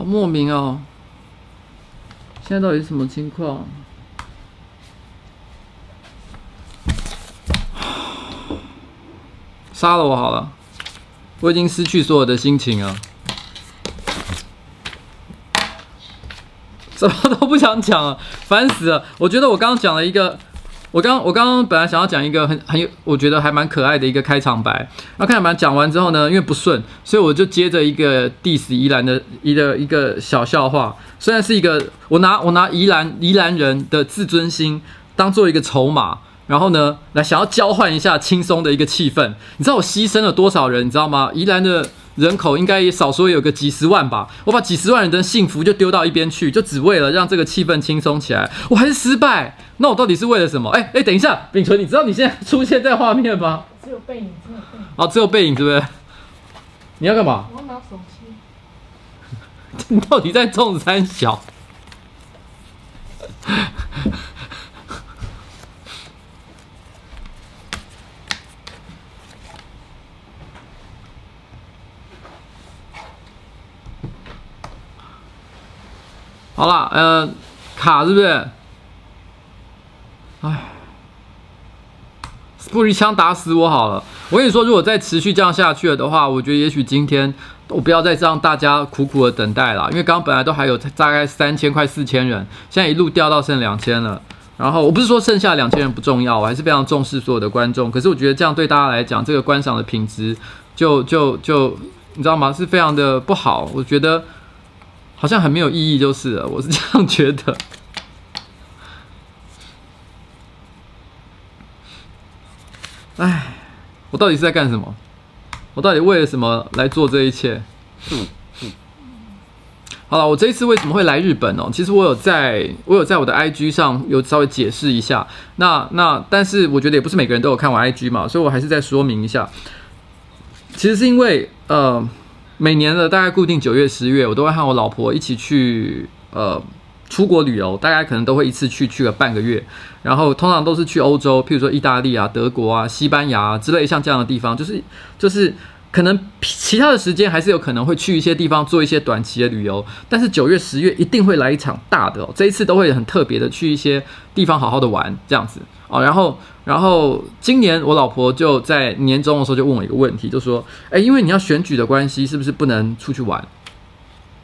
好莫名哦！现在到底是什么情况？杀了我好了，我已经失去所有的心情了，怎么都不想讲了，烦死了！我觉得我刚刚讲了一个。我刚我刚刚本来想要讲一个很很有，我觉得还蛮可爱的一个开场白。然后开场白讲完之后呢，因为不顺，所以我就接着一个 diss 宜兰的一个一个小笑话。虽然是一个，我拿我拿宜兰宜兰人的自尊心当做一个筹码，然后呢，来想要交换一下轻松的一个气氛。你知道我牺牲了多少人？你知道吗？宜兰的。人口应该也少说有个几十万吧，我把几十万人的幸福就丢到一边去，就只为了让这个气氛轻松起来，我还是失败。那我到底是为了什么？哎、欸、哎、欸，等一下，秉纯，你知道你现在出现在画面吗？只有背影，只有背影。哦，只有背影，对不对？你要干嘛？我要拿手机。你到底在中三小？好了，呃，卡是不是？哎，不如一枪打死我好了。我跟你说，如果再持续这样下去了的话，我觉得也许今天我不要再让大家苦苦的等待了。因为刚刚本来都还有大概三千快四千人，现在一路掉到剩两千了。然后我不是说剩下两千人不重要，我还是非常重视所有的观众。可是我觉得这样对大家来讲，这个观赏的品质就就就你知道吗？是非常的不好。我觉得。好像很没有意义，就是了，我是这样觉得。哎，我到底是在干什么？我到底为了什么来做这一切？好了，我这一次为什么会来日本哦？其实我有在，我有在我的 IG 上有稍微解释一下。那那，但是我觉得也不是每个人都有看我 IG 嘛，所以我还是再说明一下。其实是因为呃。每年的大概固定九月、十月，我都会和我老婆一起去呃出国旅游，大概可能都会一次去去个半个月，然后通常都是去欧洲，譬如说意大利啊、德国啊、西班牙之类像这样的地方，就是就是可能其他的时间还是有可能会去一些地方做一些短期的旅游，但是九月、十月一定会来一场大的哦，这一次都会很特别的去一些地方好好的玩这样子。哦，然后。然后今年我老婆就在年终的时候就问我一个问题，就说：“哎，因为你要选举的关系，是不是不能出去玩？”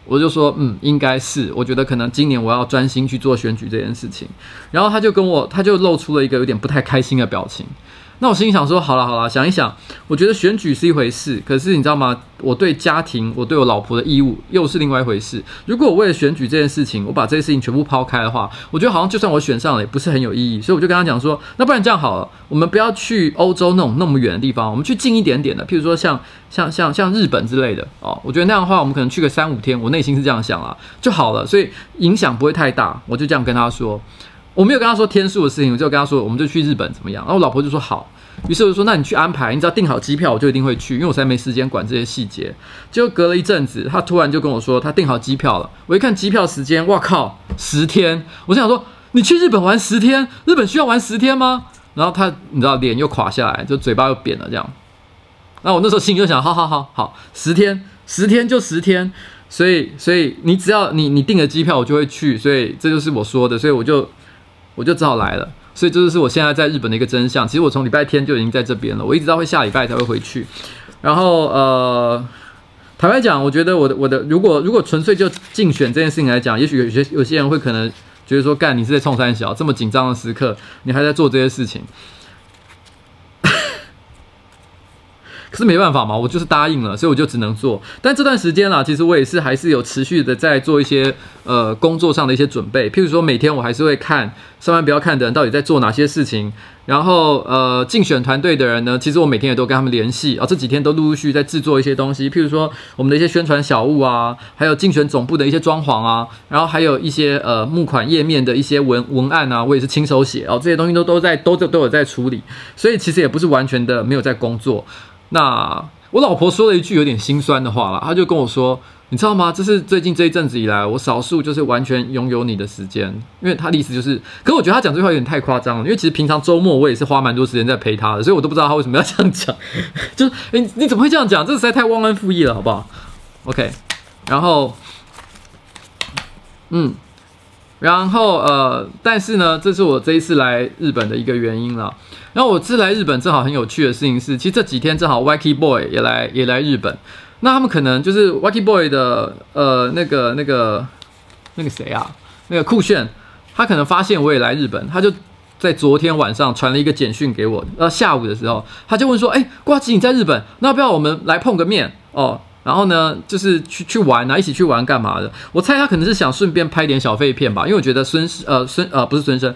我就说：“嗯，应该是。我觉得可能今年我要专心去做选举这件事情。”然后他就跟我，他就露出了一个有点不太开心的表情。那我心里想说，好了好了，想一想，我觉得选举是一回事，可是你知道吗？我对家庭，我对我老婆的义务又是另外一回事。如果我为了选举这件事情，我把这些事情全部抛开的话，我觉得好像就算我选上了，也不是很有意义。所以我就跟他讲说，那不然这样好了，我们不要去欧洲那种那么远的地方，我们去近一点点的，譬如说像像像像日本之类的哦。我觉得那样的话，我们可能去个三五天，我内心是这样想啊，就好了，所以影响不会太大。我就这样跟他说。我没有跟他说天数的事情，我就跟他说，我们就去日本怎么样？然后我老婆就说好，于是我就说，那你去安排，你只要订好机票，我就一定会去，因为我实在没时间管这些细节。结果隔了一阵子，他突然就跟我说，他订好机票了。我一看机票时间，哇靠，十天！我想说，你去日本玩十天？日本需要玩十天吗？然后他，你知道，脸又垮下来，就嘴巴又扁了这样。那我那时候心里就想，好好好好，十天，十天就十天。所以，所以你只要你你订了机票，我就会去。所以这就是我说的，所以我就。我就只好来了，所以这就是我现在在日本的一个真相。其实我从礼拜天就已经在这边了，我一直到会下礼拜才会回去。然后呃，坦白讲，我觉得我的我的如果如果纯粹就竞选这件事情来讲，也许有些有些人会可能觉得说，干你是在冲三小，这么紧张的时刻，你还在做这些事情。可是没办法嘛，我就是答应了，所以我就只能做。但这段时间啦，其实我也是还是有持续的在做一些呃工作上的一些准备。譬如说，每天我还是会看上班不要看的人到底在做哪些事情。然后呃，竞选团队的人呢，其实我每天也都跟他们联系啊。这几天都陆陆续续在制作一些东西，譬如说我们的一些宣传小物啊，还有竞选总部的一些装潢啊，然后还有一些呃募款页面的一些文文案啊，我也是亲手写哦。这些东西都都在都都有在处理，所以其实也不是完全的没有在工作。那我老婆说了一句有点心酸的话了，她就跟我说：“你知道吗？这是最近这一阵子以来，我少数就是完全拥有你的时间。”因为她的意思就是，可是我觉得她讲这句话有点太夸张了。因为其实平常周末我也是花蛮多时间在陪她的，所以我都不知道她为什么要这样讲。就是，诶，你怎么会这样讲？这实在太忘恩负义了，好不好？OK。然后，嗯，然后呃，但是呢，这是我这一次来日本的一个原因了。然后我这次来日本正好很有趣的事情是，其实这几天正好 Wacky Boy 也来也来日本。那他们可能就是 Wacky Boy 的呃那个那个那个谁啊，那个酷炫，他可能发现我也来日本，他就在昨天晚上传了一个简讯给我。呃，下午的时候他就问说：“哎，瓜吉你在日本，那要不要我们来碰个面哦？”然后呢，就是去去玩啊，一起去玩干嘛的？我猜他可能是想顺便拍点小废片吧，因为我觉得孙呃孙呃不是孙生，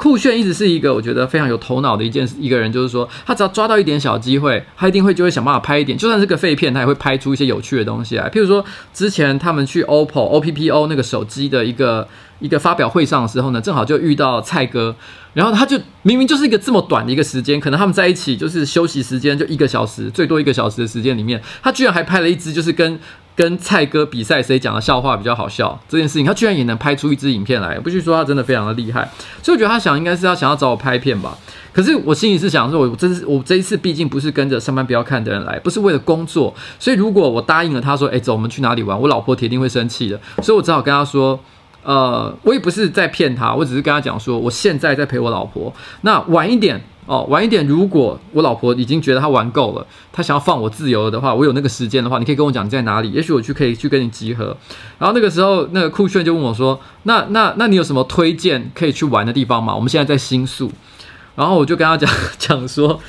酷炫一直是一个我觉得非常有头脑的一件一个人，就是说他只要抓到一点小机会，他一定会就会想办法拍一点，就算是个废片，他也会拍出一些有趣的东西来。譬如说之前他们去 OPPO OPPO 那个手机的一个一个发表会上的时候呢，正好就遇到蔡哥。然后他就明明就是一个这么短的一个时间，可能他们在一起就是休息时间就一个小时，最多一个小时的时间里面，他居然还拍了一支就是跟跟蔡哥比赛谁讲的笑话比较好笑这件事情，他居然也能拍出一支影片来，不许说他真的非常的厉害。所以我觉得他想应该是要想要找我拍片吧。可是我心里是想说，我这是我这一次毕竟不是跟着上班不要看的人来，不是为了工作，所以如果我答应了他说，哎，走，我们去哪里玩，我老婆铁定会生气的，所以我只好跟他说。呃，我也不是在骗他，我只是跟他讲说，我现在在陪我老婆。那晚一点哦，晚一点，如果我老婆已经觉得她玩够了，她想要放我自由了的话，我有那个时间的话，你可以跟我讲在哪里，也许我去可以去跟你集合。然后那个时候，那个酷炫就问我说，那那那你有什么推荐可以去玩的地方吗？我们现在在新宿，然后我就跟他讲讲说。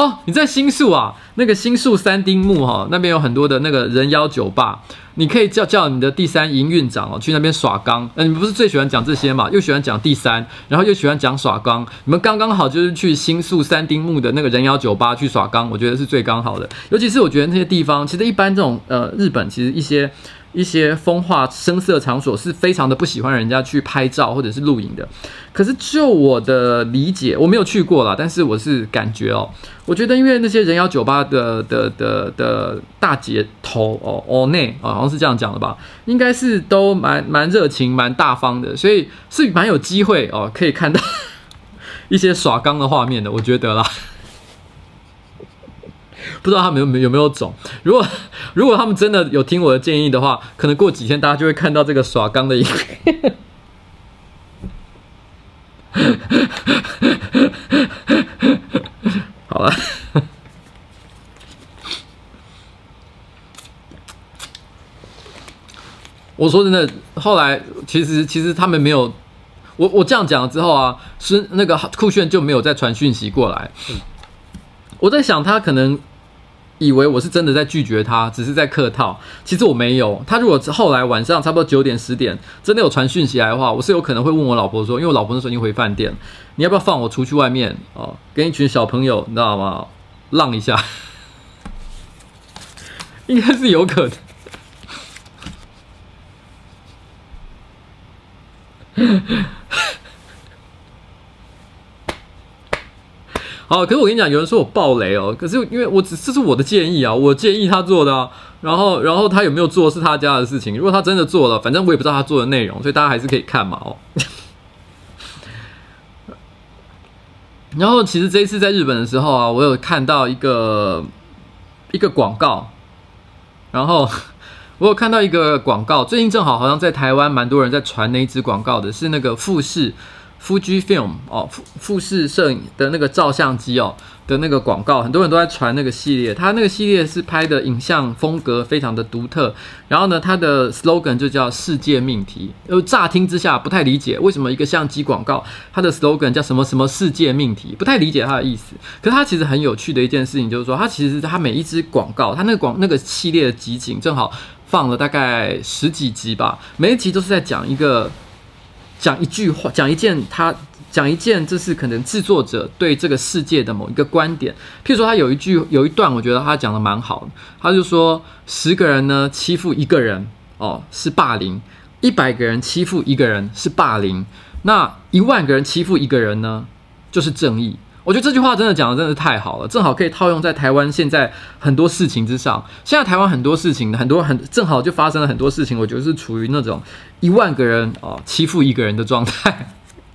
哦，你在新宿啊？那个新宿三丁目哈，那边有很多的那个人妖酒吧，你可以叫叫你的第三营运长哦，去那边耍刚。呃，你不是最喜欢讲这些嘛？又喜欢讲第三，然后又喜欢讲耍刚，你们刚刚好就是去新宿三丁目的那个人妖酒吧去耍刚，我觉得是最刚好的。尤其是我觉得那些地方，其实一般这种呃日本其实一些。一些风化声色场所是非常的不喜欢人家去拍照或者是录影的。可是就我的理解，我没有去过啦，但是我是感觉哦，我觉得因为那些人妖酒吧的的的的大姐头哦哦内啊，好像是这样讲的吧，应该是都蛮蛮热情、蛮大方的，所以是蛮有机会哦，可以看到 一些耍钢的画面的，我觉得啦。不知道他们有没有有没有种？如果如果他们真的有听我的建议的话，可能过几天大家就会看到这个耍钢的影片。好了，我说真的，后来其实其实他们没有，我我这样讲了之后啊，是那个酷炫就没有再传讯息过来。我在想他可能。以为我是真的在拒绝他，只是在客套。其实我没有。他如果后来晚上差不多九点十点真的有传讯息来的话，我是有可能会问我老婆说，因为我老婆那时候已经回饭店，你要不要放我出去外面哦，跟一群小朋友，你知道吗？浪一下，应该是有可能。好，可是我跟你讲，有人说我暴雷哦。可是因为我只这是我的建议啊，我建议他做的啊。然后，然后他有没有做是他家的事情。如果他真的做了，反正我也不知道他做的内容，所以大家还是可以看嘛哦。然后，其实这一次在日本的时候啊，我有看到一个一个广告，然后 我有看到一个广告，最近正好好像在台湾蛮多人在传那一支广告的，是那个富士。Fujifilm 哦，富富士摄影的那个照相机哦的那个广告，很多人都在传那个系列。它那个系列是拍的影像风格非常的独特，然后呢，它的 slogan 就叫“世界命题”。呃，乍听之下不太理解为什么一个相机广告它的 slogan 叫什么什么世界命题，不太理解它的意思。可是它其实很有趣的一件事情就是说，它其实它每一支广告，它那个广那个系列的集锦正好放了大概十几集吧，每一集都是在讲一个。讲一句话，讲一件他讲一件，这是可能制作者对这个世界的某一个观点。譬如说，他有一句有一段，我觉得他讲的蛮好的。他就说，十个人呢欺负一个人哦是霸凌，一百个人欺负一个人是霸凌，那一万个人欺负一个人呢就是正义。我觉得这句话真的讲的真的太好了，正好可以套用在台湾现在很多事情之上。现在台湾很多事情，很多很正好就发生了很多事情，我觉得是处于那种一万个人哦欺负一个人的状态。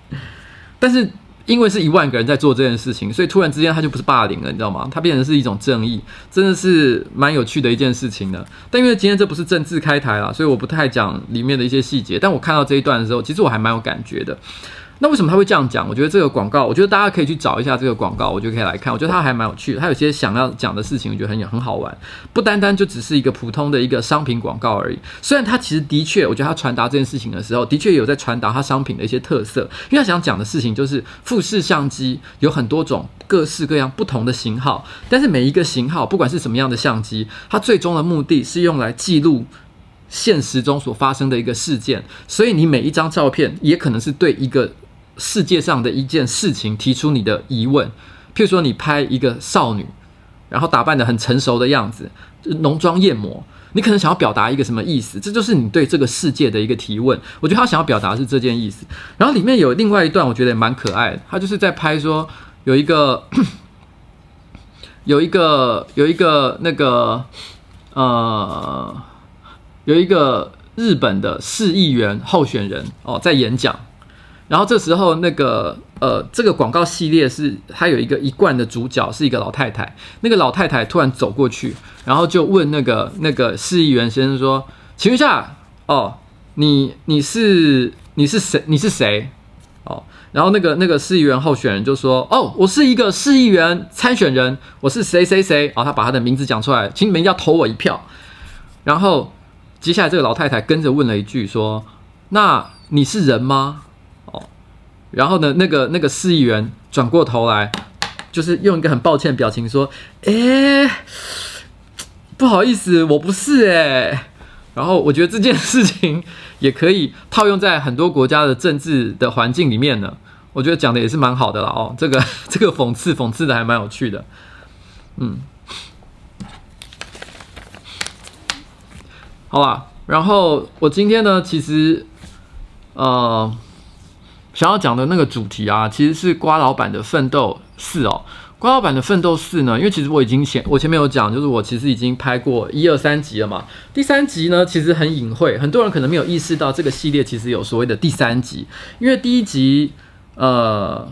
但是因为是一万个人在做这件事情，所以突然之间他就不是霸凌了，你知道吗？他变成是一种正义，真的是蛮有趣的一件事情的。但因为今天这不是政治开台啦，所以我不太讲里面的一些细节。但我看到这一段的时候，其实我还蛮有感觉的。那为什么他会这样讲？我觉得这个广告，我觉得大家可以去找一下这个广告，我就可以来看。我觉得他还蛮有趣的，他有些想要讲的事情，我觉得很很好玩，不单单就只是一个普通的一个商品广告而已。虽然他其实的确，我觉得他传达这件事情的时候，的确有在传达他商品的一些特色，因为他想讲的事情就是富士相机有很多种各式各样不同的型号，但是每一个型号，不管是什么样的相机，它最终的目的是用来记录现实中所发生的一个事件，所以你每一张照片也可能是对一个。世界上的一件事情提出你的疑问，譬如说你拍一个少女，然后打扮得很成熟的样子，浓妆艳抹，你可能想要表达一个什么意思？这就是你对这个世界的一个提问。我觉得他想要表达是这件意思。然后里面有另外一段，我觉得也蛮可爱的。他就是在拍说有一个有一个有一个那个呃有一个日本的市议员候选人哦在演讲。然后这时候，那个呃，这个广告系列是它有一个一贯的主角是一个老太太。那个老太太突然走过去，然后就问那个那个市议员先生说：“请问一下，哦，你你是你是谁？你是谁？哦？”然后那个那个市议员候选人就说：“哦，我是一个市议员参选人，我是谁谁谁。”哦，他把他的名字讲出来，请你们要投我一票。然后接下来这个老太太跟着问了一句说：“那你是人吗？”然后呢，那个那个市议员转过头来，就是用一个很抱歉的表情说：“诶，不好意思，我不是诶。”然后我觉得这件事情也可以套用在很多国家的政治的环境里面呢。我觉得讲的也是蛮好的了哦。这个这个讽刺讽刺的还蛮有趣的，嗯，好吧。然后我今天呢，其实呃。想要讲的那个主题啊，其实是瓜老板的奋斗四哦。瓜老板的奋斗四呢，因为其实我已经前我前面有讲，就是我其实已经拍过一二三集了嘛。第三集呢，其实很隐晦，很多人可能没有意识到这个系列其实有所谓的第三集。因为第一集，呃，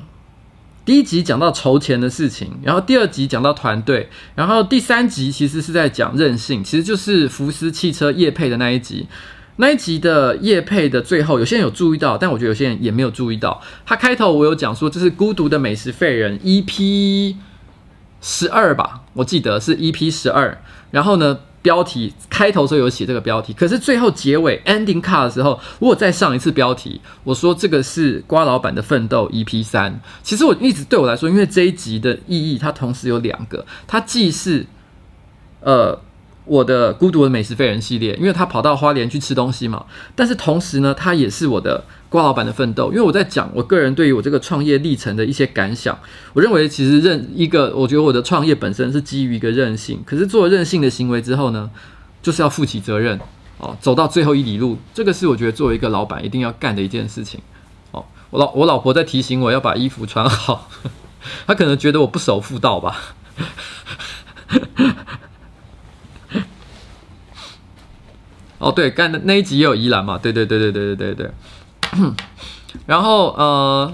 第一集讲到筹钱的事情，然后第二集讲到团队，然后第三集其实是在讲韧性，其实就是福斯汽车业配的那一集。那一集的业配的最后，有些人有注意到，但我觉得有些人也没有注意到。他开头我有讲说，这是孤独的美食废人 EP 十二吧，我记得是 EP 十二。然后呢，标题开头时候有写这个标题，可是最后结尾 ending card 的时候，我有再上一次标题，我说这个是瓜老板的奋斗 EP 三。其实我一直对我来说，因为这一集的意义，它同时有两个，它既是呃。我的孤独的美食废人系列，因为他跑到花莲去吃东西嘛。但是同时呢，他也是我的瓜老板的奋斗，因为我在讲我个人对于我这个创业历程的一些感想。我认为其实任一个，我觉得我的创业本身是基于一个任性。可是做任性的行为之后呢，就是要负起责任哦，走到最后一里路。这个是我觉得作为一个老板一定要干的一件事情哦。我老我老婆在提醒我要把衣服穿好，她可能觉得我不守妇道吧。哦，对，干的那一集也有宜兰嘛？对对对对对对对对。然后呃，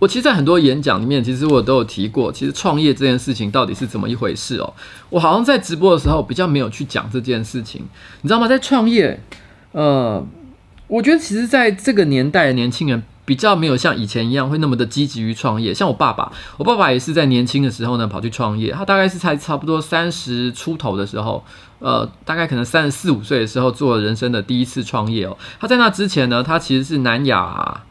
我其实，在很多演讲里面，其实我都有提过，其实创业这件事情到底是怎么一回事哦。我好像在直播的时候比较没有去讲这件事情，你知道吗？在创业，呃，我觉得其实在这个年代的年轻人。比较没有像以前一样会那么的积极于创业，像我爸爸，我爸爸也是在年轻的时候呢跑去创业，他大概是才差不多三十出头的时候，呃，大概可能三十四五岁的时候做了人生的第一次创业哦。他在那之前呢，他其实是南亚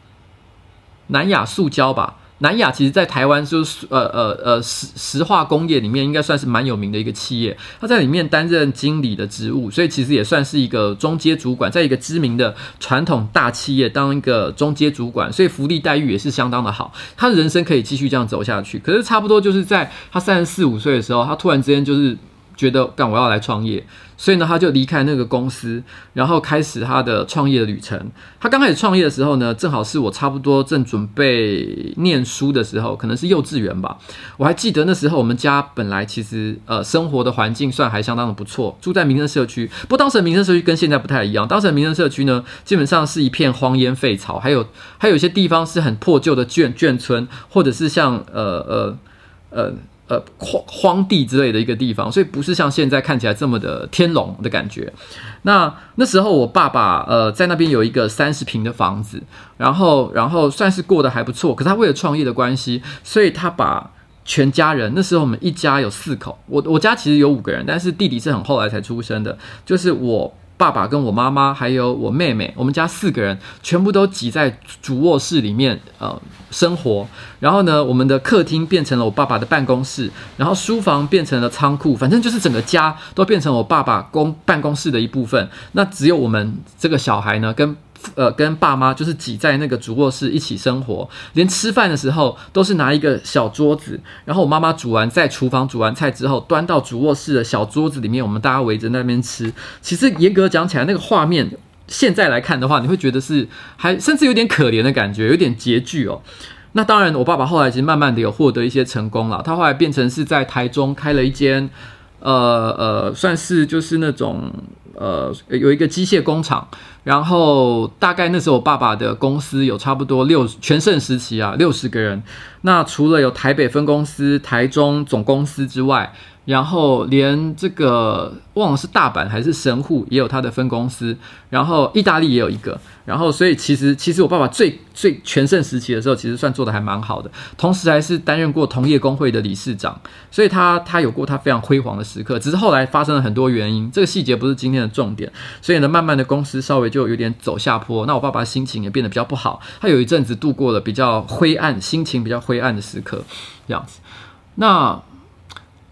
南亚塑胶吧。南亚其实，在台湾就是呃呃呃石石化工业里面，应该算是蛮有名的一个企业。他在里面担任经理的职务，所以其实也算是一个中阶主管，在一个知名的传统大企业当一个中阶主管，所以福利待遇也是相当的好。他的人生可以继续这样走下去。可是差不多就是在他三十四五岁的时候，他突然之间就是觉得干我要来创业，所以呢，他就离开那个公司，然后开始他的创业的旅程。他刚开始创业的时候呢，正好是我差不多正准备念书的时候，可能是幼稚园吧。我还记得那时候我们家本来其实呃生活的环境算还相当的不错，住在民生社区。不过当时的民生社区跟现在不太一样，当时的民生社区呢，基本上是一片荒烟废草，还有还有一些地方是很破旧的眷眷村，或者是像呃呃呃。呃呃，荒荒地之类的一个地方，所以不是像现在看起来这么的天龙的感觉。那那时候我爸爸呃在那边有一个三十平的房子，然后然后算是过得还不错。可是他为了创业的关系，所以他把全家人，那时候我们一家有四口，我我家其实有五个人，但是弟弟是很后来才出生的，就是我。爸爸跟我妈妈还有我妹妹，我们家四个人全部都挤在主卧室里面呃生活。然后呢，我们的客厅变成了我爸爸的办公室，然后书房变成了仓库，反正就是整个家都变成我爸爸公办公室的一部分。那只有我们这个小孩呢，跟。呃，跟爸妈就是挤在那个主卧室一起生活，连吃饭的时候都是拿一个小桌子，然后我妈妈煮完在厨房煮完菜之后，端到主卧室的小桌子里面，我们大家围着那边吃。其实严格讲起来，那个画面现在来看的话，你会觉得是还甚至有点可怜的感觉，有点拮据哦。那当然，我爸爸后来其实慢慢的有获得一些成功了，他后来变成是在台中开了一间，呃呃，算是就是那种。呃，有一个机械工厂，然后大概那时候我爸爸的公司有差不多六全盛时期啊，六十个人。那除了有台北分公司、台中总公司之外，然后连这个忘了是大阪还是神户也有他的分公司，然后意大利也有一个。然后，所以其实其实我爸爸最最全盛时期的时候，其实算做的还蛮好的，同时还是担任过同业公会的理事长，所以他他有过他非常辉煌的时刻。只是后来发生了很多原因，这个细节不是今天的重点。所以呢，慢慢的公司稍微就有点走下坡，那我爸爸心情也变得比较不好，他有一阵子度过了比较灰暗、心情比较灰暗的时刻，这样子。那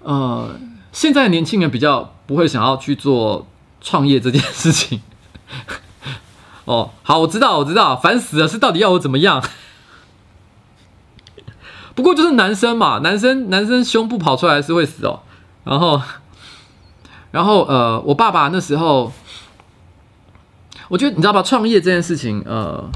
呃，现在年轻人比较不会想要去做创业这件事情。哦，好，我知道，我知道，烦死了，是到底要我怎么样？不过就是男生嘛，男生男生胸部跑出来是会死哦。然后，然后呃，我爸爸那时候，我觉得你知道吧，创业这件事情，呃，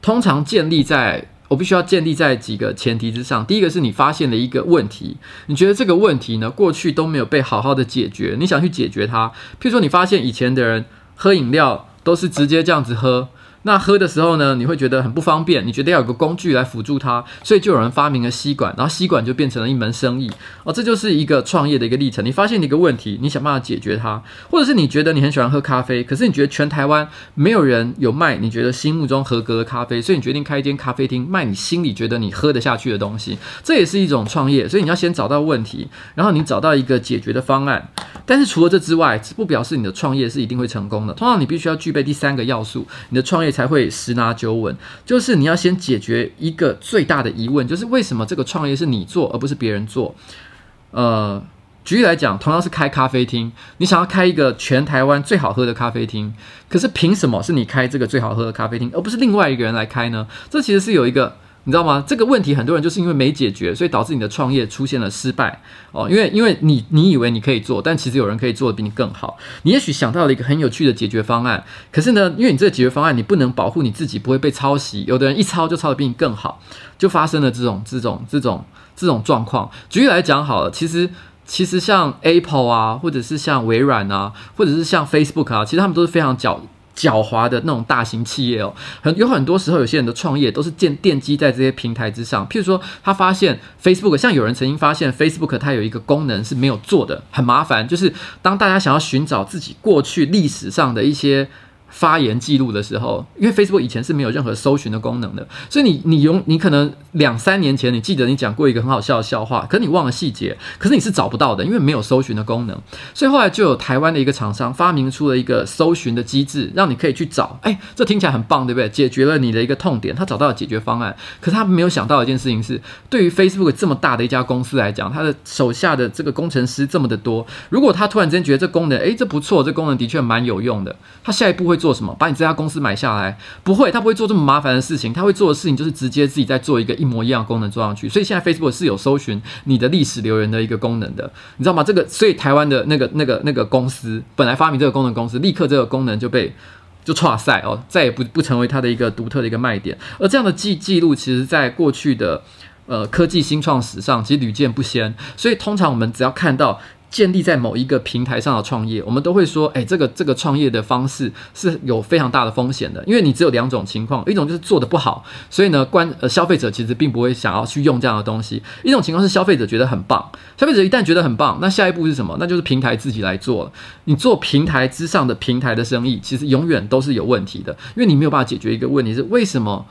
通常建立在我必须要建立在几个前提之上。第一个是你发现了一个问题，你觉得这个问题呢，过去都没有被好好的解决，你想去解决它。譬如说，你发现以前的人喝饮料。都是直接这样子喝。那喝的时候呢，你会觉得很不方便，你觉得要有个工具来辅助它，所以就有人发明了吸管，然后吸管就变成了一门生意哦，这就是一个创业的一个历程。你发现一个问题，你想办法解决它，或者是你觉得你很喜欢喝咖啡，可是你觉得全台湾没有人有卖你觉得心目中合格的咖啡，所以你决定开一间咖啡厅，卖你心里觉得你喝得下去的东西，这也是一种创业。所以你要先找到问题，然后你找到一个解决的方案。但是除了这之外，不表示你的创业是一定会成功的。通常你必须要具备第三个要素，你的创业才会十拿九稳。就是你要先解决一个最大的疑问，就是为什么这个创业是你做而不是别人做？呃，举例来讲，同样是开咖啡厅，你想要开一个全台湾最好喝的咖啡厅，可是凭什么是你开这个最好喝的咖啡厅，而不是另外一个人来开呢？这其实是有一个。你知道吗？这个问题很多人就是因为没解决，所以导致你的创业出现了失败哦。因为因为你你以为你可以做，但其实有人可以做的比你更好。你也许想到了一个很有趣的解决方案，可是呢，因为你这个解决方案你不能保护你自己不会被抄袭，有的人一抄就抄得比你更好，就发生了这种这种这种这种状况。举例来讲好了，其实其实像 Apple 啊，或者是像微软啊，或者是像 Facebook 啊，其实他们都是非常狡。狡猾的那种大型企业哦，很有很多时候，有些人的创业都是建奠基在这些平台之上。譬如说，他发现 Facebook，像有人曾经发现 Facebook，它有一个功能是没有做的，很麻烦，就是当大家想要寻找自己过去历史上的一些。发言记录的时候，因为 Facebook 以前是没有任何搜寻的功能的，所以你你用你可能两三年前你记得你讲过一个很好笑的笑话，可是你忘了细节，可是你是找不到的，因为没有搜寻的功能。所以后来就有台湾的一个厂商发明出了一个搜寻的机制，让你可以去找。哎，这听起来很棒，对不对？解决了你的一个痛点，他找到了解决方案。可是他没有想到一件事情是，对于 Facebook 这么大的一家公司来讲，他的手下的这个工程师这么的多，如果他突然间觉得这功能，哎，这不错，这功能的确蛮有用的，他下一步会。做什么？把你这家公司买下来？不会，他不会做这么麻烦的事情。他会做的事情就是直接自己再做一个一模一样的功能做上去。所以现在 Facebook 是有搜寻你的历史留言的一个功能的，你知道吗？这个，所以台湾的那个那个那个公司本来发明这个功能公司，立刻这个功能就被就挫赛哦，再也不不成为它的一个独特的一个卖点。而这样的记记录，其实在过去的呃科技新创史上，其实屡见不鲜。所以通常我们只要看到。建立在某一个平台上的创业，我们都会说，哎，这个这个创业的方式是有非常大的风险的，因为你只有两种情况，一种就是做得不好，所以呢，关呃消费者其实并不会想要去用这样的东西；一种情况是消费者觉得很棒，消费者一旦觉得很棒，那下一步是什么？那就是平台自己来做了。你做平台之上的平台的生意，其实永远都是有问题的，因为你没有办法解决一个问题，是为什么？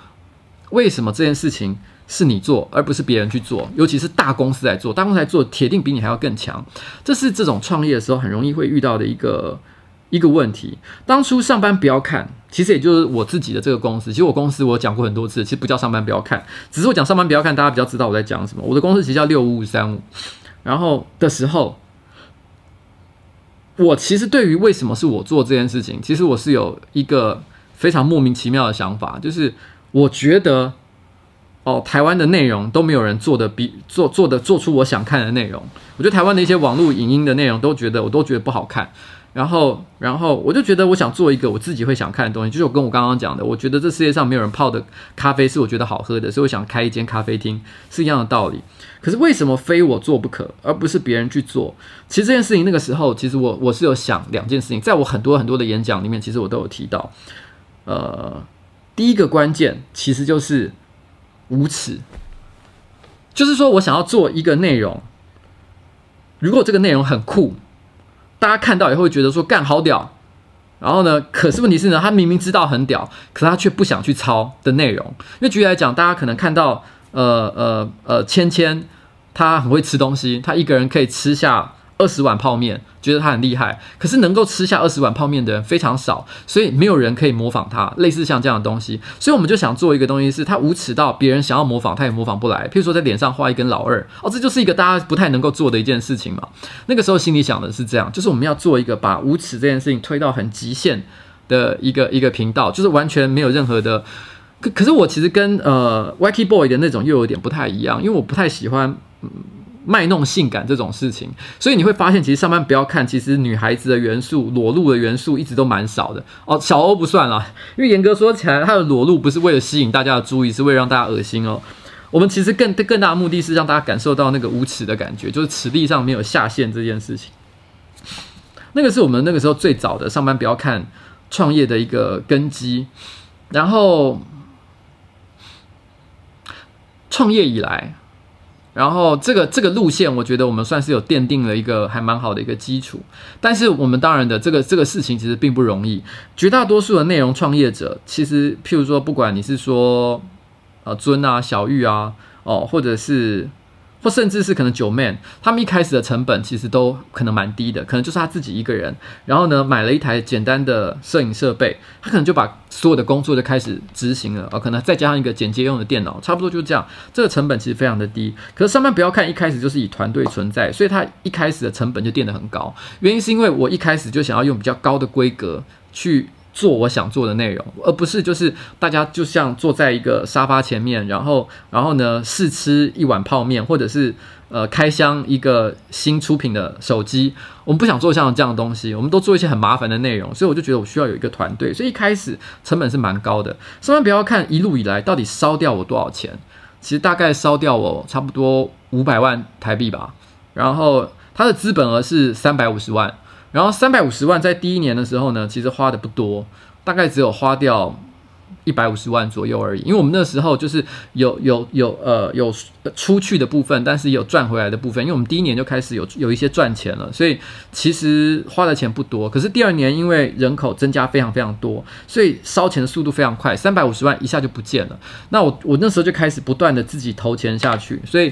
为什么这件事情？是你做，而不是别人去做，尤其是大公司来做，大公司来做，铁定比你还要更强。这是这种创业的时候很容易会遇到的一个一个问题。当初上班不要看，其实也就是我自己的这个公司。其实我公司我讲过很多次，其实不叫上班不要看，只是我讲上班不要看，大家比较知道我在讲什么。我的公司其实叫六五五三五，然后的时候，我其实对于为什么是我做这件事情，其实我是有一个非常莫名其妙的想法，就是我觉得。哦，台湾的内容都没有人做的比做做的做出我想看的内容。我觉得台湾的一些网络影音的内容都觉得我都觉得不好看。然后，然后我就觉得我想做一个我自己会想看的东西，就是我跟我刚刚讲的，我觉得这世界上没有人泡的咖啡是我觉得好喝的，所以我想开一间咖啡厅是一样的道理。可是为什么非我做不可，而不是别人去做？其实这件事情那个时候，其实我我是有想两件事情，在我很多很多的演讲里面，其实我都有提到。呃，第一个关键其实就是。无耻，就是说我想要做一个内容，如果这个内容很酷，大家看到也会觉得说干好屌，然后呢，可是问题是呢，他明明知道很屌，可他却不想去抄的内容。因为举例来讲，大家可能看到呃呃呃，芊芊他很会吃东西，他一个人可以吃下。二十碗泡面，觉得他很厉害，可是能够吃下二十碗泡面的人非常少，所以没有人可以模仿他。类似像这样的东西，所以我们就想做一个东西，是他无耻到别人想要模仿他也模仿不来。譬如说，在脸上画一根老二，哦，这就是一个大家不太能够做的一件事情嘛。那个时候心里想的是这样，就是我们要做一个把无耻这件事情推到很极限的一个一个频道，就是完全没有任何的。可可是我其实跟呃 Wacky Boy 的那种又有点不太一样，因为我不太喜欢。嗯卖弄性感这种事情，所以你会发现，其实上班不要看，其实女孩子的元素、裸露的元素一直都蛮少的哦。小欧不算啦，因为严格说起来，她的裸露不是为了吸引大家的注意，是为了让大家恶心哦。我们其实更更大的目的是让大家感受到那个无耻的感觉，就是耻力上没有下限这件事情。那个是我们那个时候最早的上班不要看创业的一个根基，然后创业以来。然后这个这个路线，我觉得我们算是有奠定了一个还蛮好的一个基础。但是我们当然的这个这个事情其实并不容易。绝大多数的内容创业者，其实譬如说，不管你是说呃尊啊、小玉啊，哦，或者是。或甚至是可能九 man，他们一开始的成本其实都可能蛮低的，可能就是他自己一个人，然后呢买了一台简单的摄影设备，他可能就把所有的工作就开始执行了，哦，可能再加上一个剪接用的电脑，差不多就这样，这个成本其实非常的低。可是上班不要看一开始就是以团队存在，所以他一开始的成本就垫得很高，原因是因为我一开始就想要用比较高的规格去。做我想做的内容，而不是就是大家就像坐在一个沙发前面，然后然后呢试吃一碗泡面，或者是呃开箱一个新出品的手机。我们不想做像这样的东西，我们都做一些很麻烦的内容，所以我就觉得我需要有一个团队。所以一开始成本是蛮高的。千万不要看一路以来到底烧掉我多少钱，其实大概烧掉我差不多五百万台币吧。然后它的资本额是三百五十万。然后三百五十万在第一年的时候呢，其实花的不多，大概只有花掉一百五十万左右而已。因为我们那时候就是有有有呃有出去的部分，但是有赚回来的部分。因为我们第一年就开始有有一些赚钱了，所以其实花的钱不多。可是第二年因为人口增加非常非常多，所以烧钱的速度非常快，三百五十万一下就不见了。那我我那时候就开始不断的自己投钱下去，所以。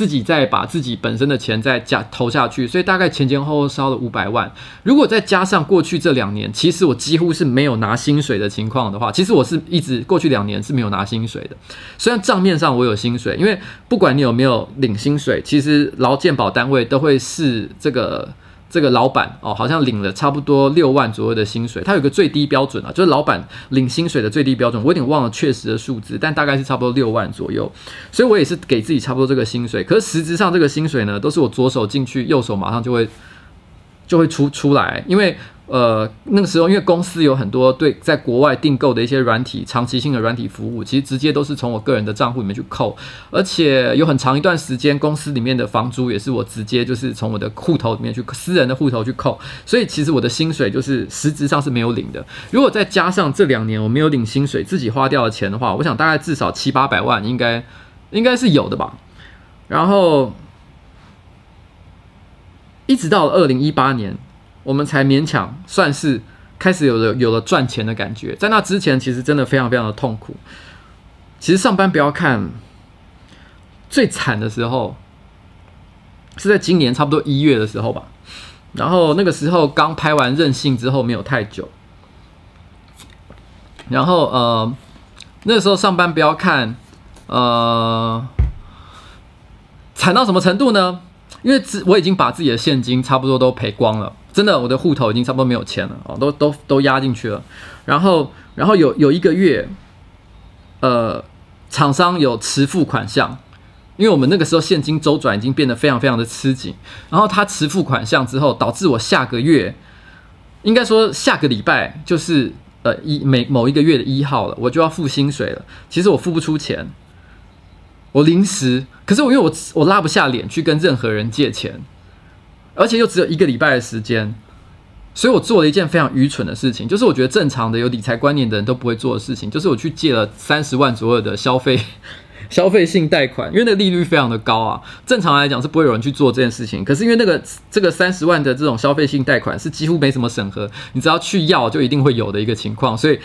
自己再把自己本身的钱再加投下去，所以大概前前后后烧了五百万。如果再加上过去这两年，其实我几乎是没有拿薪水的情况的话，其实我是一直过去两年是没有拿薪水的。虽然账面上我有薪水，因为不管你有没有领薪水，其实劳健保单位都会视这个这个老板哦，好像领了差不多六万左右的薪水。他有个最低标准啊，就是老板领薪水的最低标准，我有点忘了确实的数字，但大概是差不多六万左右。所以我也是给自己差不多这个薪水。可是实质上这个薪水呢，都是我左手进去，右手马上就会就会出出来，因为。呃，那个时候因为公司有很多对在国外订购的一些软体，长期性的软体服务，其实直接都是从我个人的账户里面去扣，而且有很长一段时间，公司里面的房租也是我直接就是从我的户头里面去私人的户头去扣，所以其实我的薪水就是实质上是没有领的。如果再加上这两年我没有领薪水，自己花掉的钱的话，我想大概至少七八百万应该应该是有的吧。然后一直到了二零一八年。我们才勉强算是开始有了有了赚钱的感觉，在那之前其实真的非常非常的痛苦。其实上班不要看，最惨的时候是在今年差不多一月的时候吧。然后那个时候刚拍完《任性》之后没有太久，然后呃那时候上班不要看，呃惨到什么程度呢？因为我已经把自己的现金差不多都赔光了。真的，我的户头已经差不多没有钱了哦，都都都压进去了。然后，然后有有一个月，呃，厂商有迟付款项，因为我们那个时候现金周转已经变得非常非常的吃紧。然后他迟付款项之后，导致我下个月，应该说下个礼拜就是呃一每某一个月的一号了，我就要付薪水了。其实我付不出钱，我临时，可是我因为我我拉不下脸去跟任何人借钱。而且又只有一个礼拜的时间，所以我做了一件非常愚蠢的事情，就是我觉得正常的有理财观念的人都不会做的事情，就是我去借了三十万左右的消费 消费性贷款，因为那个利率非常的高啊。正常来讲是不会有人去做这件事情，可是因为那个这个三十万的这种消费性贷款是几乎没什么审核，你只要去要就一定会有的一个情况，所以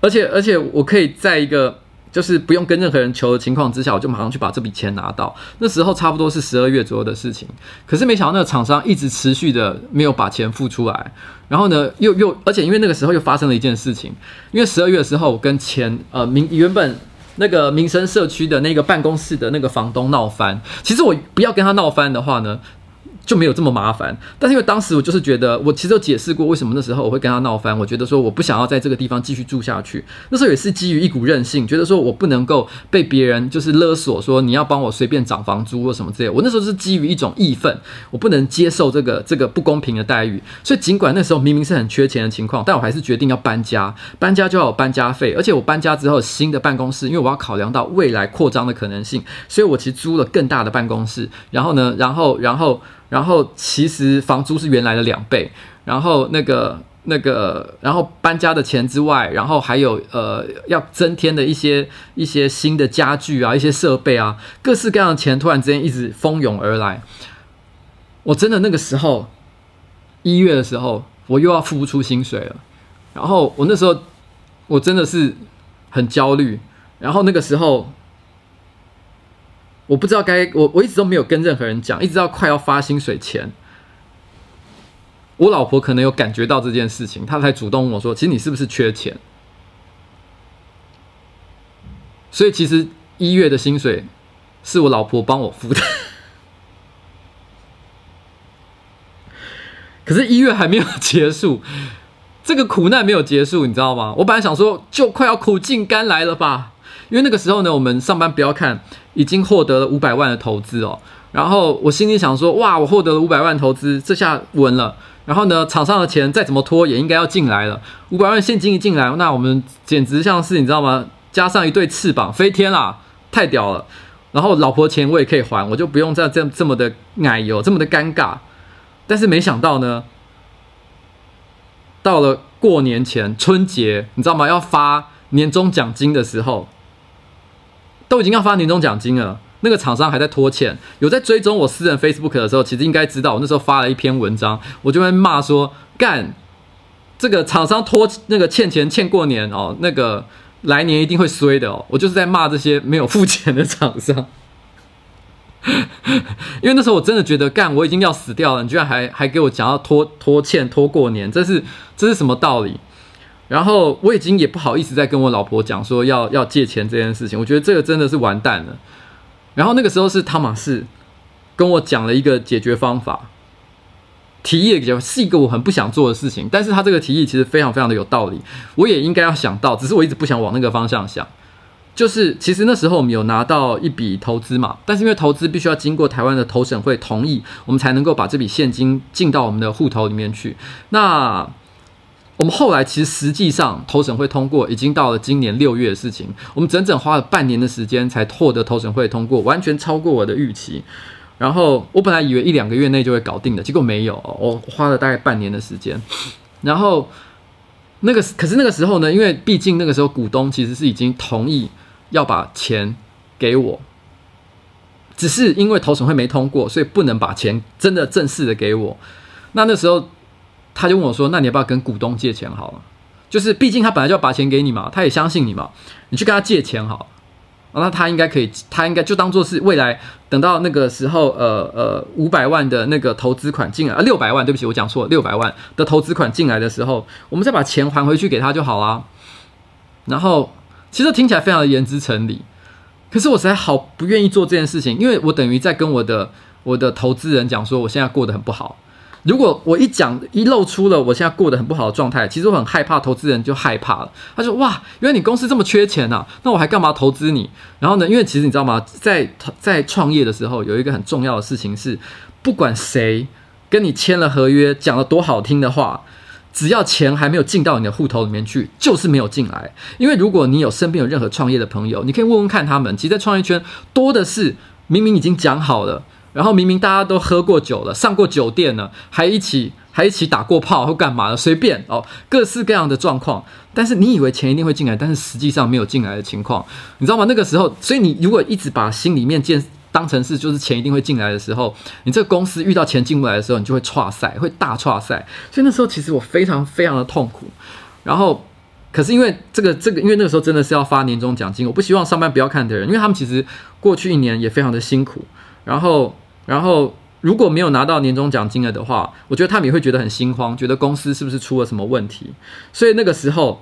而且而且我可以在一个。就是不用跟任何人求的情况之下，我就马上去把这笔钱拿到。那时候差不多是十二月左右的事情，可是没想到那个厂商一直持续的没有把钱付出来。然后呢，又又而且因为那个时候又发生了一件事情，因为十二月的时候我跟前呃民原本那个民生社区的那个办公室的那个房东闹翻。其实我不要跟他闹翻的话呢，就没有这么麻烦，但是因为当时我就是觉得，我其实有解释过为什么那时候我会跟他闹翻。我觉得说我不想要在这个地方继续住下去。那时候也是基于一股任性，觉得说我不能够被别人就是勒索，说你要帮我随便涨房租或什么之类。我那时候是基于一种义愤，我不能接受这个这个不公平的待遇。所以尽管那时候明明是很缺钱的情况，但我还是决定要搬家。搬家就要有搬家费，而且我搬家之后新的办公室，因为我要考量到未来扩张的可能性，所以我其实租了更大的办公室。然后呢，然后然后。然后其实房租是原来的两倍，然后那个那个，然后搬家的钱之外，然后还有呃要增添的一些一些新的家具啊，一些设备啊，各式各样的钱突然之间一直蜂拥而来。我真的那个时候一月的时候，我又要付不出薪水了。然后我那时候我真的是很焦虑。然后那个时候。我不知道该我我一直都没有跟任何人讲，一直到快要发薪水前，我老婆可能有感觉到这件事情，她才主动问我说：“其实你是不是缺钱？”所以其实一月的薪水是我老婆帮我付的，可是，一月还没有结束，这个苦难没有结束，你知道吗？我本来想说，就快要苦尽甘来了吧。因为那个时候呢，我们上班不要看，已经获得了五百万的投资哦。然后我心里想说，哇，我获得了五百万投资，这下稳了。然后呢，厂上的钱再怎么拖也应该要进来了。五百万现金一进来，那我们简直像是你知道吗？加上一对翅膀飞天啦，太屌了。然后老婆钱我也可以还，我就不用再这这么的奶油，这么的尴尬。但是没想到呢，到了过年前春节，你知道吗？要发年终奖金的时候。都已经要发年终奖金了，那个厂商还在拖欠。有在追踪我私人 Facebook 的时候，其实应该知道，我那时候发了一篇文章，我就会骂说：“干，这个厂商拖那个欠钱欠过年哦，那个来年一定会衰的哦。”我就是在骂这些没有付钱的厂商，因为那时候我真的觉得干，我已经要死掉了，你居然还还给我讲要拖拖欠拖过年，这是这是什么道理？然后我已经也不好意思再跟我老婆讲说要要借钱这件事情，我觉得这个真的是完蛋了。然后那个时候是汤玛士跟我讲了一个解决方法，提议也是一个我很不想做的事情，但是他这个提议其实非常非常的有道理，我也应该要想到，只是我一直不想往那个方向想。就是其实那时候我们有拿到一笔投资嘛，但是因为投资必须要经过台湾的投审会同意，我们才能够把这笔现金进到我们的户头里面去。那我们后来其实实际上投审会通过，已经到了今年六月的事情，我们整整花了半年的时间才获得投审会通过，完全超过我的预期。然后我本来以为一两个月内就会搞定的，结果没有，我花了大概半年的时间。然后那个可是那个时候呢，因为毕竟那个时候股东其实是已经同意。要把钱给我，只是因为投审会没通过，所以不能把钱真的正式的给我。那那时候他就问我说：“那你要不要跟股东借钱好了？就是毕竟他本来就要把钱给你嘛，他也相信你嘛，你去跟他借钱好了。那他应该可以，他应该就当做是未来等到那个时候，呃呃，五百万的那个投资款进来啊，六百万，对不起，我讲错了，六百万的投资款进来的时候，我们再把钱还回去给他就好啦。然后。其实听起来非常的言之成理，可是我实在好不愿意做这件事情，因为我等于在跟我的我的投资人讲说，我现在过得很不好。如果我一讲一露出了我现在过得很不好的状态，其实我很害怕，投资人就害怕了。他说：“哇，原来你公司这么缺钱啊，那我还干嘛投资你？”然后呢，因为其实你知道吗，在在创业的时候，有一个很重要的事情是，不管谁跟你签了合约，讲了多好听的话。只要钱还没有进到你的户头里面去，就是没有进来。因为如果你有身边有任何创业的朋友，你可以问问看他们。其实，在创业圈多的是，明明已经讲好了，然后明明大家都喝过酒了，上过酒店了，还一起还一起打过炮或干嘛的，随便哦，各式各样的状况。但是你以为钱一定会进来，但是实际上没有进来的情况，你知道吗？那个时候，所以你如果一直把心里面建。当成是就是钱一定会进来的时候，你这个公司遇到钱进不来的时候，你就会挫赛，会大挫赛。所以那时候其实我非常非常的痛苦。然后，可是因为这个这个，因为那个时候真的是要发年终奖金，我不希望上班不要看的人，因为他们其实过去一年也非常的辛苦。然后，然后如果没有拿到年终奖金了的话，我觉得他们也会觉得很心慌，觉得公司是不是出了什么问题。所以那个时候，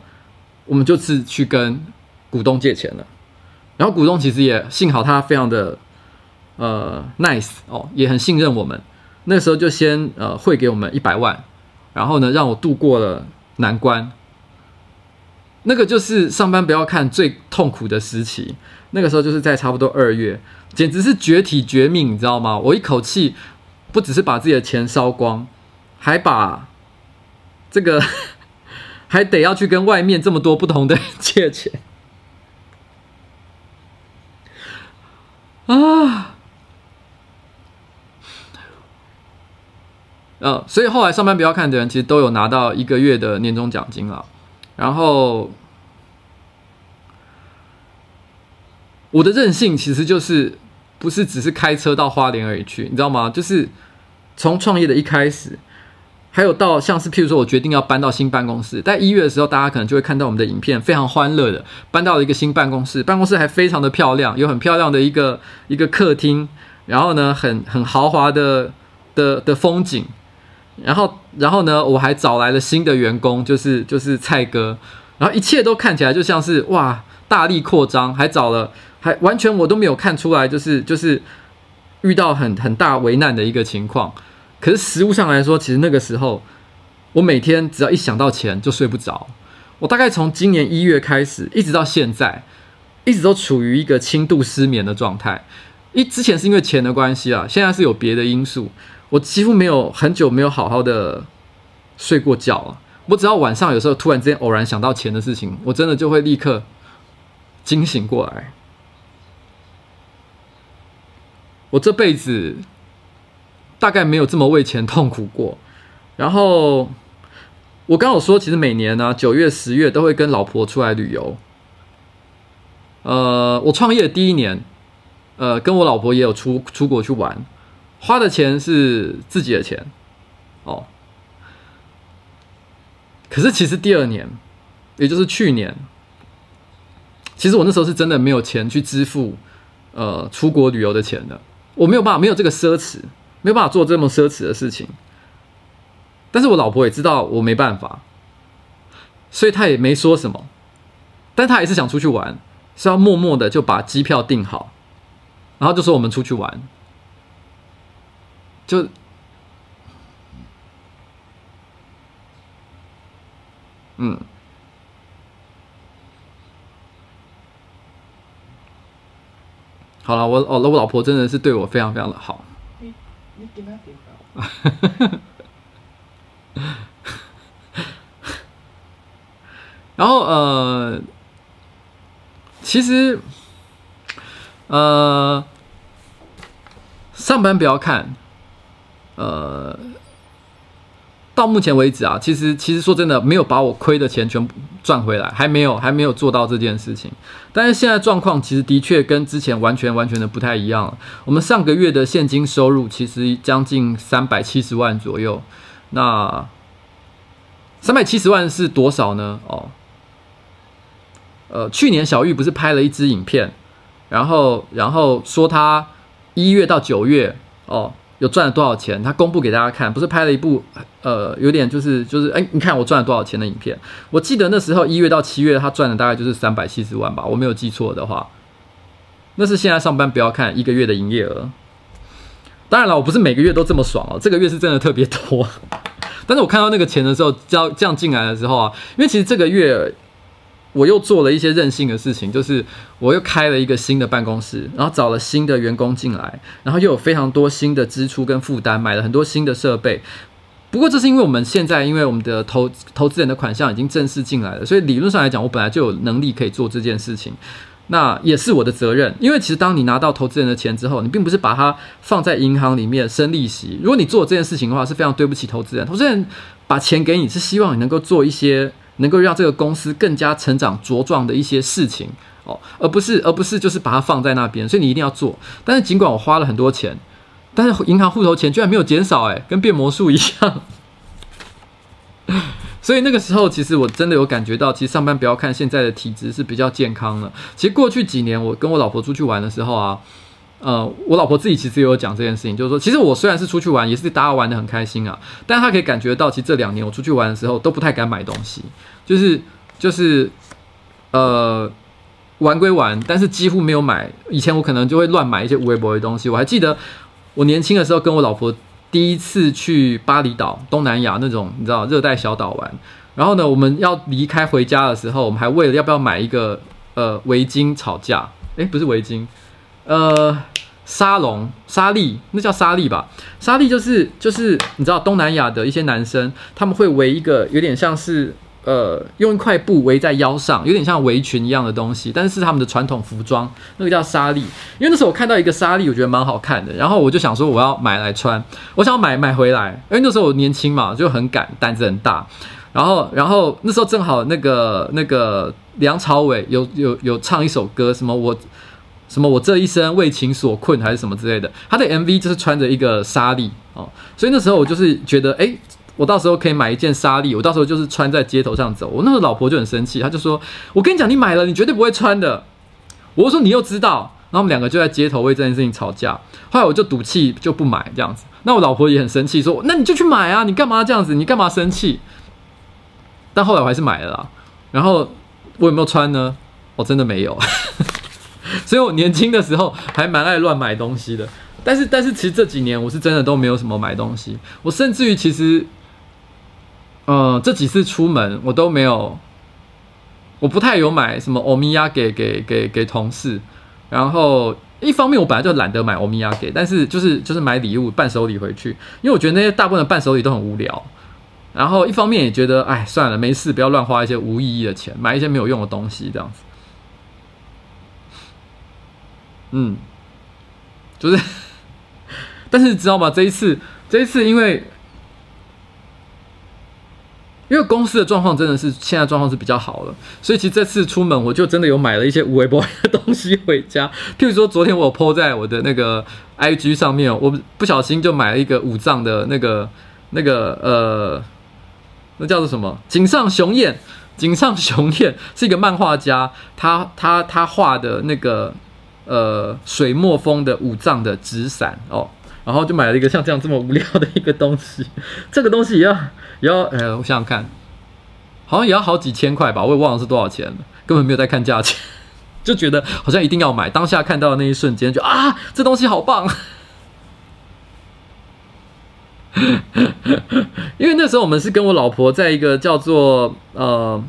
我们就是去跟股东借钱了。然后股东其实也幸好他非常的。呃，nice 哦，也很信任我们。那时候就先呃汇给我们一百万，然后呢让我度过了难关。那个就是上班不要看最痛苦的时期。那个时候就是在差不多二月，简直是绝体绝命，你知道吗？我一口气不只是把自己的钱烧光，还把这个 还得要去跟外面这么多不同的人借钱啊。呃，所以后来上班不要看的人，其实都有拿到一个月的年终奖金了。然后我的任性其实就是不是只是开车到花莲而已去，你知道吗？就是从创业的一开始，还有到像是譬如说我决定要搬到新办公室，在一月的时候，大家可能就会看到我们的影片，非常欢乐的搬到了一个新办公室，办公室还非常的漂亮，有很漂亮的一个一个客厅，然后呢，很很豪华的的的风景。然后，然后呢，我还找来了新的员工，就是就是蔡哥，然后一切都看起来就像是哇，大力扩张，还找了，还完全我都没有看出来，就是就是遇到很很大危难的一个情况。可是实物上来说，其实那个时候，我每天只要一想到钱就睡不着。我大概从今年一月开始，一直到现在，一直都处于一个轻度失眠的状态。一之前是因为钱的关系啊，现在是有别的因素。我几乎没有很久没有好好的睡过觉了。我只要晚上有时候突然之间偶然想到钱的事情，我真的就会立刻惊醒过来。我这辈子大概没有这么为钱痛苦过。然后我刚有说，其实每年呢，九月、十月都会跟老婆出来旅游。呃，我创业第一年，呃，跟我老婆也有出出国去玩。花的钱是自己的钱，哦。可是其实第二年，也就是去年，其实我那时候是真的没有钱去支付，呃，出国旅游的钱的。我没有办法，没有这个奢侈，没有办法做这么奢侈的事情。但是我老婆也知道我没办法，所以她也没说什么。但她也是想出去玩，是要默默的就把机票订好，然后就说我们出去玩。就嗯。好了我哦那我老婆真的是对我非常非常的好。然后呃其实呃上班不要看呃。到目前为止啊，其实其实说真的，没有把我亏的钱全部赚回来，还没有还没有做到这件事情。但是现在状况其实的确跟之前完全完全的不太一样了。我们上个月的现金收入其实将近三百七十万左右。那三百七十万是多少呢？哦，呃，去年小玉不是拍了一支影片，然后然后说他一月到九月哦。有赚了多少钱？他公布给大家看，不是拍了一部，呃，有点就是就是，哎，你看我赚了多少钱的影片。我记得那时候一月到七月，他赚的大概就是三百七十万吧，我没有记错的话。那是现在上班不要看一个月的营业额。当然了，我不是每个月都这么爽哦，这个月是真的特别多。但是我看到那个钱的时候，交这样进来的时候啊，因为其实这个月。我又做了一些任性的事情，就是我又开了一个新的办公室，然后找了新的员工进来，然后又有非常多新的支出跟负担，买了很多新的设备。不过这是因为我们现在因为我们的投投资人的款项已经正式进来了，所以理论上来讲，我本来就有能力可以做这件事情。那也是我的责任，因为其实当你拿到投资人的钱之后，你并不是把它放在银行里面生利息。如果你做这件事情的话，是非常对不起投资人。投资人把钱给你，是希望你能够做一些。能够让这个公司更加成长茁壮的一些事情哦，而不是而不是就是把它放在那边，所以你一定要做。但是尽管我花了很多钱，但是银行户头钱居然没有减少，诶，跟变魔术一样。所以那个时候，其实我真的有感觉到，其实上班不要看现在的体质是比较健康的。其实过去几年，我跟我老婆出去玩的时候啊。呃，我老婆自己其实也有讲这件事情，就是说，其实我虽然是出去玩，也是大家玩得很开心啊，但她可以感觉到，其实这两年我出去玩的时候都不太敢买东西，就是就是呃玩归玩，但是几乎没有买。以前我可能就会乱买一些无微博的东西。我还记得我年轻的时候跟我老婆第一次去巴厘岛，东南亚那种你知道热带小岛玩，然后呢，我们要离开回家的时候，我们还为了要不要买一个呃围巾吵架。诶，不是围巾，呃。沙龙、沙粒，那叫沙粒吧？沙粒就是就是你知道东南亚的一些男生，他们会围一个有点像是呃用一块布围在腰上，有点像围裙一样的东西，但是他们的传统服装，那个叫沙粒。因为那时候我看到一个沙粒，我觉得蛮好看的，然后我就想说我要买来穿，我想买买回来，因为那时候我年轻嘛，就很敢，胆子很大。然后然后那时候正好那个那个梁朝伟有有有唱一首歌，什么我。什么？我这一生为情所困，还是什么之类的？他的 MV 就是穿着一个纱丽哦，所以那时候我就是觉得，哎，我到时候可以买一件纱丽，我到时候就是穿在街头上走。我那时候老婆就很生气，她就说：“我跟你讲，你买了，你绝对不会穿的。”我说：“你又知道？”然后我们两个就在街头为这件事情吵架。后来我就赌气就不买这样子。那我老婆也很生气，说：“那你就去买啊，你干嘛这样子？你干嘛生气？”但后来我还是买了啦。然后我有没有穿呢？我真的没有。所以我年轻的时候还蛮爱乱买东西的，但是但是其实这几年我是真的都没有什么买东西，我甚至于其实，呃，这几次出门我都没有，我不太有买什么欧米亚给给给给同事，然后一方面我本来就懒得买欧米亚给，但是就是就是买礼物伴手礼回去，因为我觉得那些大部分的伴手礼都很无聊，然后一方面也觉得哎算了没事，不要乱花一些无意义的钱，买一些没有用的东西这样子。嗯，就是，但是你知道吗？这一次，这一次，因为因为公司的状况真的是现在状况是比较好了，所以其实这次出门我就真的有买了一些无微博的东西回家。譬如说，昨天我 po 在我的那个 IG 上面，我不小心就买了一个五藏的那个那个呃，那叫做什么？井上雄彦，井上雄彦是一个漫画家，他他他画的那个。呃，水墨风的五藏的纸伞哦，然后就买了一个像这样这么无聊的一个东西，这个东西也要也要，呃，我想想看，好像也要好几千块吧，我也忘了是多少钱了，根本没有在看价钱，就觉得好像一定要买，当下看到的那一瞬间就啊，这东西好棒，因为那时候我们是跟我老婆在一个叫做呃，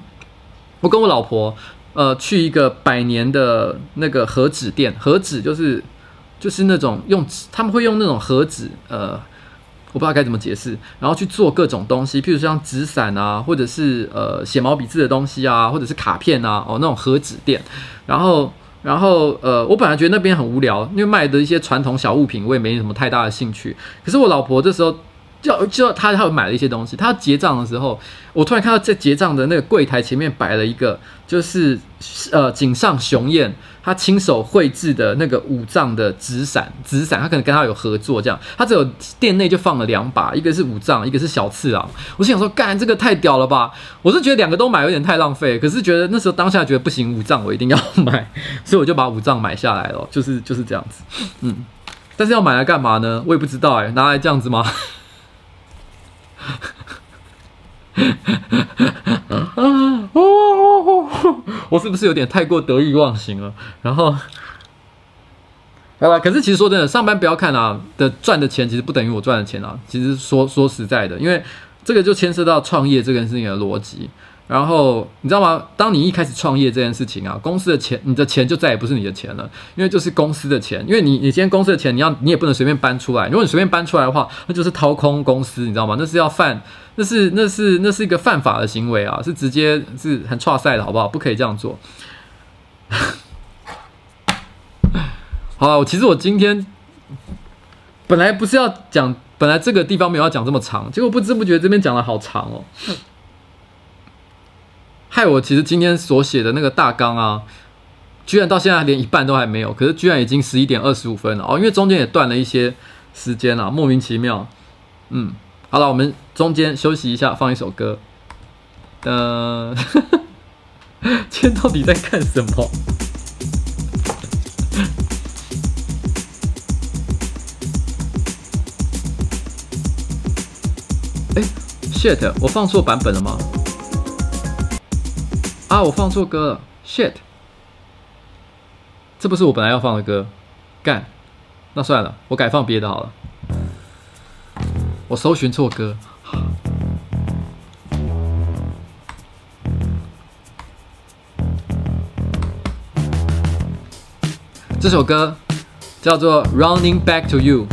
我跟我老婆呃去一个百年的那个盒纸店，盒纸就是就是那种用纸，他们会用那种盒纸呃。我不知道该怎么解释，然后去做各种东西，譬如像纸伞啊，或者是呃写毛笔字的东西啊，或者是卡片啊，哦那种盒纸店。然后，然后呃，我本来觉得那边很无聊，因为卖的一些传统小物品，我也没什么太大的兴趣。可是我老婆这时候。就就他他有买了一些东西，她结账的时候，我突然看到在结账的那个柜台前面摆了一个，就是呃井上雄彦他亲手绘制的那个五藏的纸伞，纸伞他可能跟他有合作这样，他只有店内就放了两把，一个是五藏，一个是小次郎。我是想说，干这个太屌了吧！我是觉得两个都买有点太浪费，可是觉得那时候当下觉得不行，五藏我一定要 买，所以我就把五藏买下来了，就是就是这样子，嗯，但是要买来干嘛呢？我也不知道哎、拿来这样子吗？啊 哦我是不是有点太过得意忘形了？然后，好吧，可是其实说真的，上班不要看啊的赚的钱，其实不等于我赚的钱啊。其实说说实在的，因为这个就牵涉到创业这件事情的逻辑。然后你知道吗？当你一开始创业这件事情啊，公司的钱，你的钱就再也不是你的钱了，因为就是公司的钱。因为你，你今天公司的钱，你要你也不能随便搬出来。如果你随便搬出来的话，那就是掏空公司，你知道吗？那是要犯，那是那是那是一个犯法的行为啊，是直接是很挫赛的，好不好？不可以这样做。好了，我其实我今天本来不是要讲，本来这个地方没有要讲这么长，结果不知不觉这边讲的好长哦。害我其实今天所写的那个大纲啊，居然到现在连一半都还没有，可是居然已经十一点二十五分了哦，因为中间也断了一些时间了，莫名其妙。嗯，好了，我们中间休息一下，放一首歌。呃，今天到底在干什么？哎，shit，我放错版本了吗？啊！我放错歌了，shit！这不是我本来要放的歌，干！那算了，我改放别的好了。我搜寻错歌。这首歌叫做《Running Back to You》。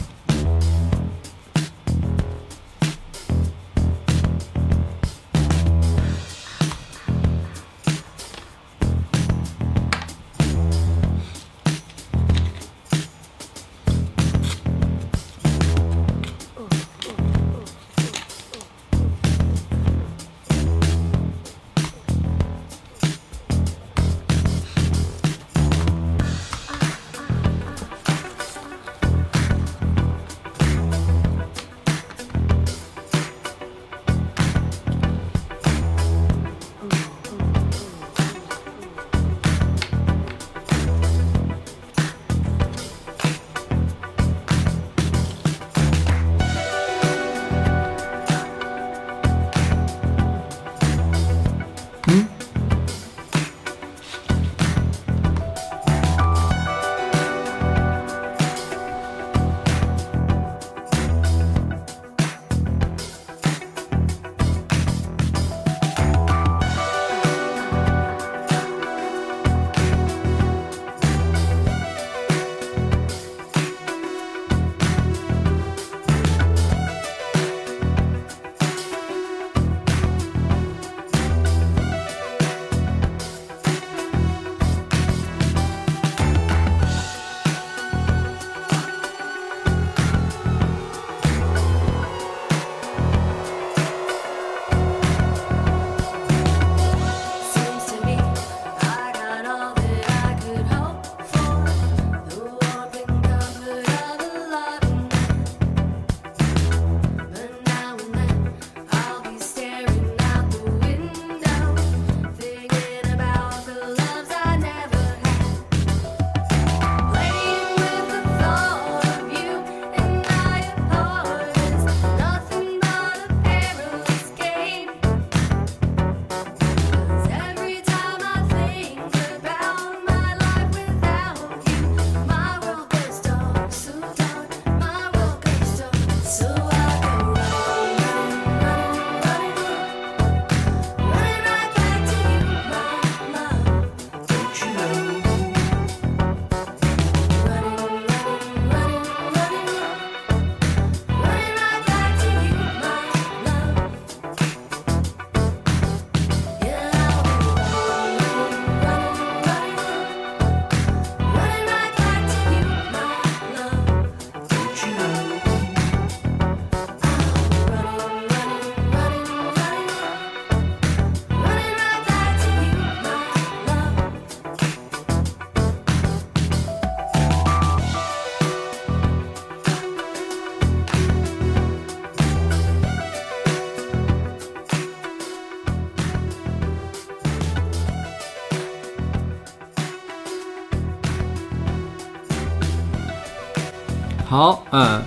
好，嗯，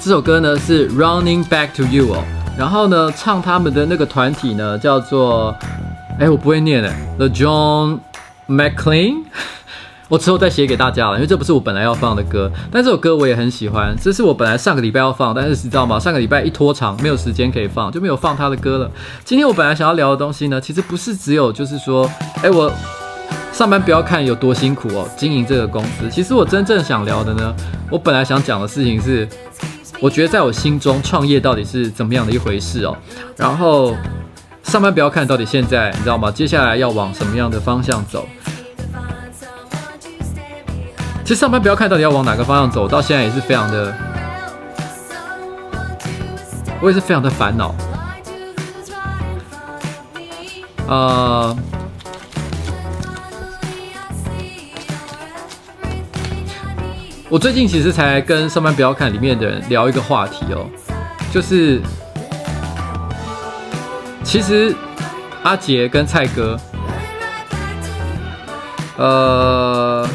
这首歌呢是 Running Back to You 哦，然后呢唱他们的那个团体呢叫做，哎，我不会念哎，The John McLean。我之后再写给大家了，因为这不是我本来要放的歌，但这首歌我也很喜欢。这是我本来上个礼拜要放，但是你知道吗？上个礼拜一拖长，没有时间可以放，就没有放他的歌了。今天我本来想要聊的东西呢，其实不是只有就是说，哎，我上班不要看有多辛苦哦，经营这个公司。其实我真正想聊的呢，我本来想讲的事情是，我觉得在我心中创业到底是怎么样的一回事哦。然后上班不要看到底现在你知道吗？接下来要往什么样的方向走？其实上班不要看到底要往哪个方向走，到现在也是非常的，我也是非常的烦恼。呃，我最近其实才跟上班不要看里面的人聊一个话题哦，就是其实阿杰跟蔡哥，呃。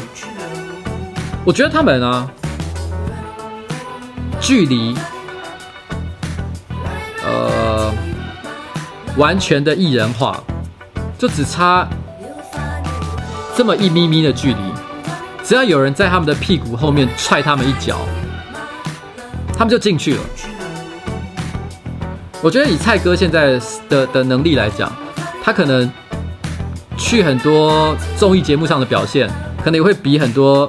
我觉得他们啊，距离呃完全的艺人化，就只差这么一咪咪的距离。只要有人在他们的屁股后面踹他们一脚，他们就进去了。我觉得以蔡哥现在的的能力来讲，他可能去很多综艺节目上的表现，可能也会比很多。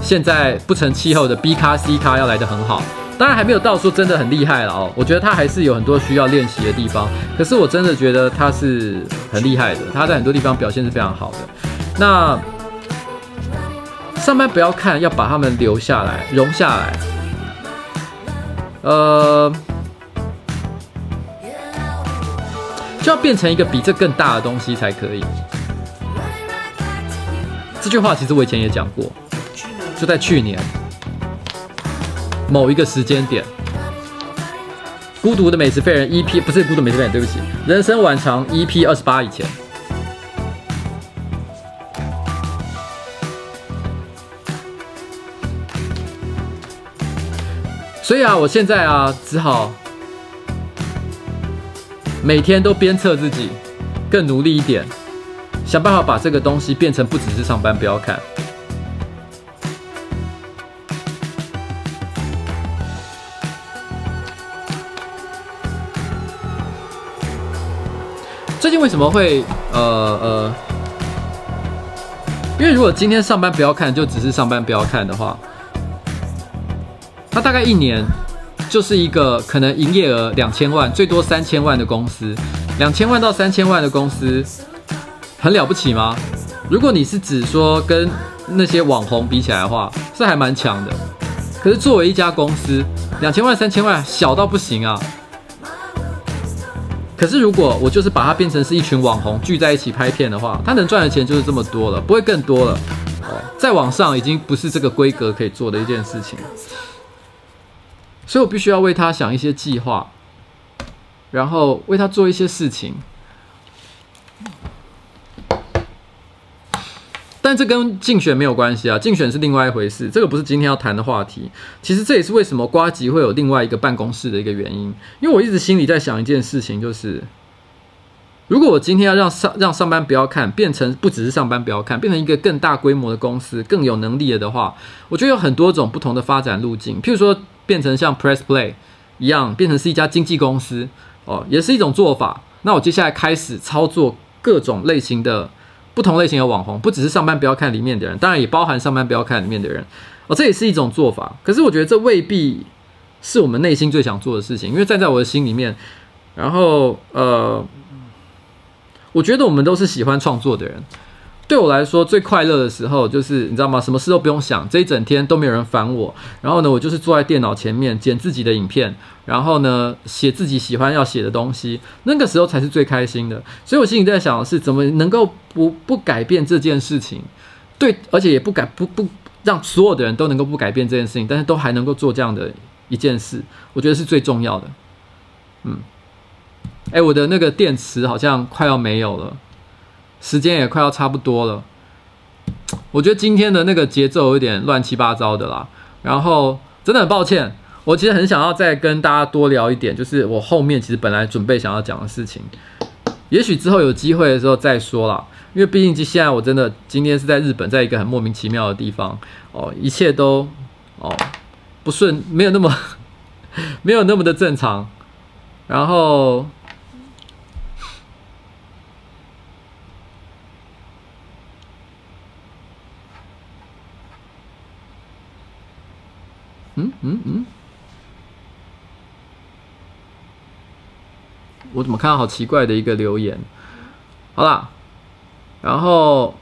现在不成气候的 B 咖 C 咖要来得很好，当然还没有到说真的很厉害了哦。我觉得他还是有很多需要练习的地方，可是我真的觉得他是很厉害的，他在很多地方表现是非常好的。那上班不要看，要把他们留下来，容下来，呃，就要变成一个比这更大的东西才可以。这句话其实我以前也讲过。就在去年某一个时间点，《孤独的美食废人》EP 不是《孤独美食废人》，对不起，《人生晚长》EP 二十八以前，所以啊，我现在啊，只好每天都鞭策自己，更努力一点，想办法把这个东西变成不只是上班不要看。最近为什么会呃呃？因为如果今天上班不要看，就只是上班不要看的话，它大概一年就是一个可能营业额两千万，最多三千万的公司。两千万到三千万的公司，很了不起吗？如果你是指说跟那些网红比起来的话，是还蛮强的。可是作为一家公司，两千万、三千万，小到不行啊。可是，如果我就是把它变成是一群网红聚在一起拍片的话，他能赚的钱就是这么多了，不会更多了。哦，再往上已经不是这个规格可以做的一件事情，所以我必须要为他想一些计划，然后为他做一些事情。但这跟竞选没有关系啊，竞选是另外一回事，这个不是今天要谈的话题。其实这也是为什么瓜吉会有另外一个办公室的一个原因，因为我一直心里在想一件事情，就是如果我今天要让上让上班不要看，变成不只是上班不要看，变成一个更大规模的公司，更有能力了的话，我觉得有很多种不同的发展路径。譬如说，变成像 Press Play 一样，变成是一家经纪公司，哦，也是一种做法。那我接下来开始操作各种类型的。不同类型的网红，不只是上班不要看里面的人，当然也包含上班不要看里面的人哦，这也是一种做法。可是我觉得这未必是我们内心最想做的事情，因为站在我的心里面，然后呃，我觉得我们都是喜欢创作的人。对我来说，最快乐的时候就是你知道吗？什么事都不用想，这一整天都没有人烦我。然后呢，我就是坐在电脑前面剪自己的影片，然后呢，写自己喜欢要写的东西。那个时候才是最开心的。所以我心里在想的是，怎么能够不不改变这件事情？对，而且也不改不不让所有的人都能够不改变这件事情，但是都还能够做这样的一件事，我觉得是最重要的。嗯，哎，我的那个电池好像快要没有了。时间也快要差不多了，我觉得今天的那个节奏有点乱七八糟的啦。然后真的很抱歉，我其实很想要再跟大家多聊一点，就是我后面其实本来准备想要讲的事情，也许之后有机会的时候再说啦。因为毕竟现在我真的今天是在日本，在一个很莫名其妙的地方哦，一切都哦不顺，没有那么 没有那么的正常，然后。嗯嗯嗯，我怎么看到好奇怪的一个留言？好啦，然后，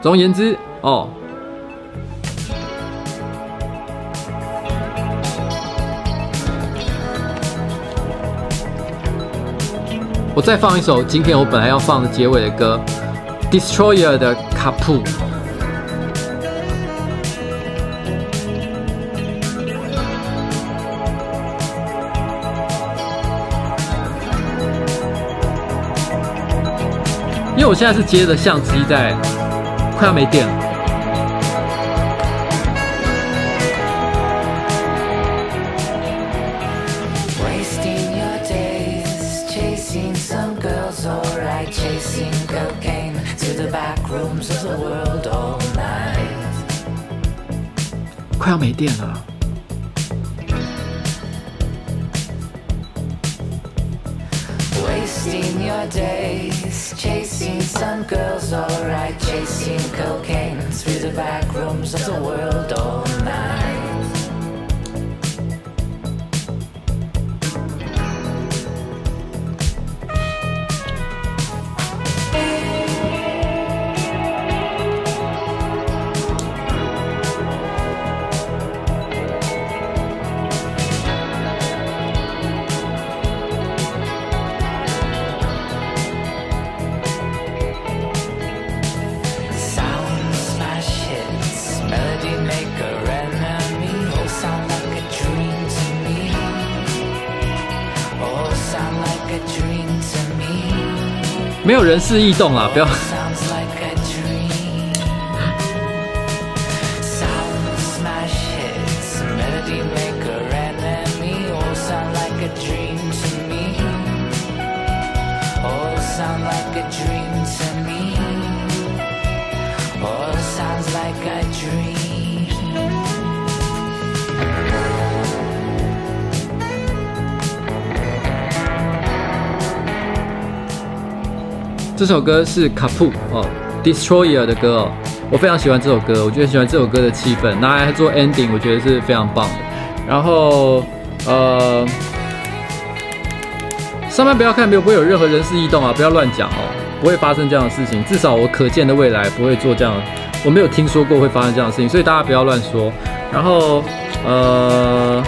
总而言之哦，我再放一首今天我本来要放的结尾的歌，《Destroyer》的卡普。为我现在是接着相机在，快要没电了。快要没电了。chasing cocaine through the back rooms of the world all night. 人事异动啊，不要。这首歌是卡普哦，Destroyer 的歌哦，我非常喜欢这首歌，我觉得喜欢这首歌的气氛，拿来做 ending，我觉得是非常棒的。然后呃，上班不要看，没有不会有任何人事异动啊，不要乱讲哦，不会发生这样的事情，至少我可见的未来不会做这样，我没有听说过会发生这样的事情，所以大家不要乱说。然后呃。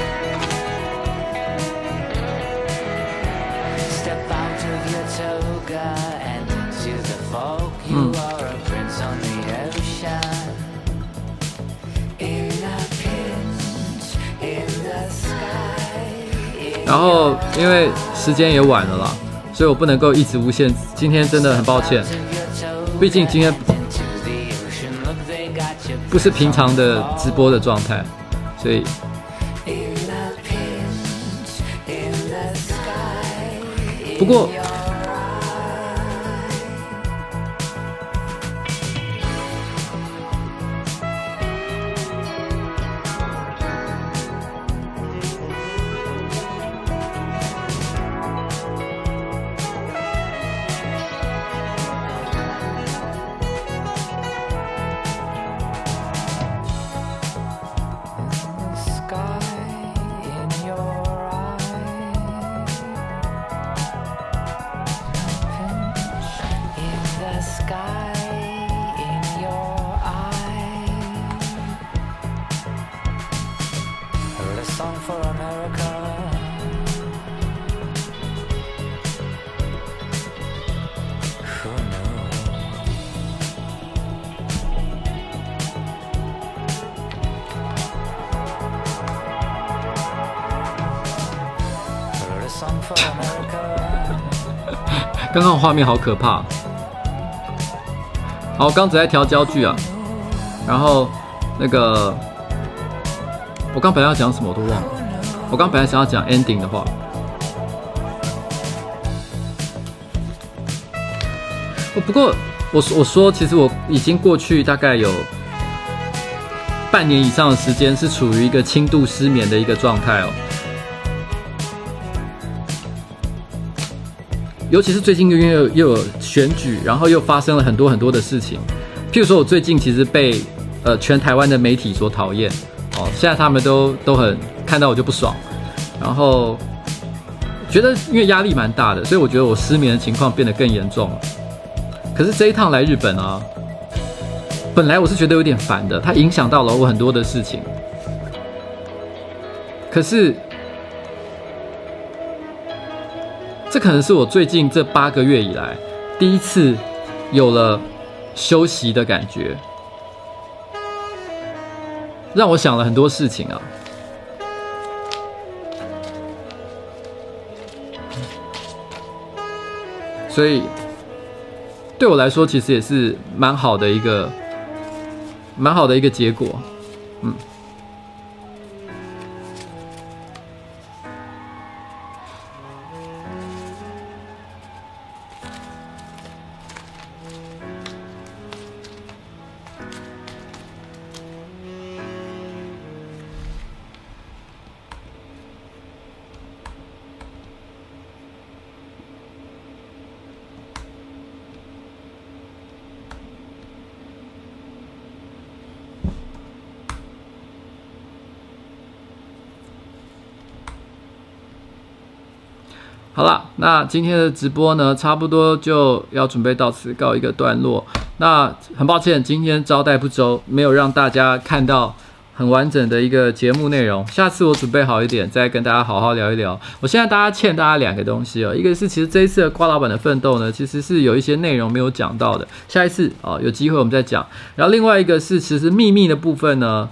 然后，因为时间也晚了啦，所以我不能够一直无限。今天真的很抱歉，毕竟今天不是平常的直播的状态，所以不过。刚刚画面好可怕。好，刚只在调焦距啊，然后那个，我刚本来要讲什么我都忘了。我刚本来想要讲 ending 的话，不过我我说，其实我已经过去大概有半年以上的时间是处于一个轻度失眠的一个状态哦。尤其是最近又又又有选举，然后又发生了很多很多的事情。譬如说，我最近其实被呃全台湾的媒体所讨厌哦，现在他们都都很看到我就不爽，然后觉得因为压力蛮大的，所以我觉得我失眠的情况变得更严重了。可是这一趟来日本啊，本来我是觉得有点烦的，它影响到了我很多的事情。可是。这可能是我最近这八个月以来第一次有了休息的感觉，让我想了很多事情啊。所以对我来说，其实也是蛮好的一个蛮好的一个结果，嗯。好了，那今天的直播呢，差不多就要准备到此告一个段落。那很抱歉，今天招待不周，没有让大家看到很完整的一个节目内容。下次我准备好一点，再跟大家好好聊一聊。我现在大家欠大家两个东西哦，一个是其实这一次的瓜老板的奋斗呢，其实是有一些内容没有讲到的，下一次哦有机会我们再讲。然后另外一个是其实秘密的部分呢。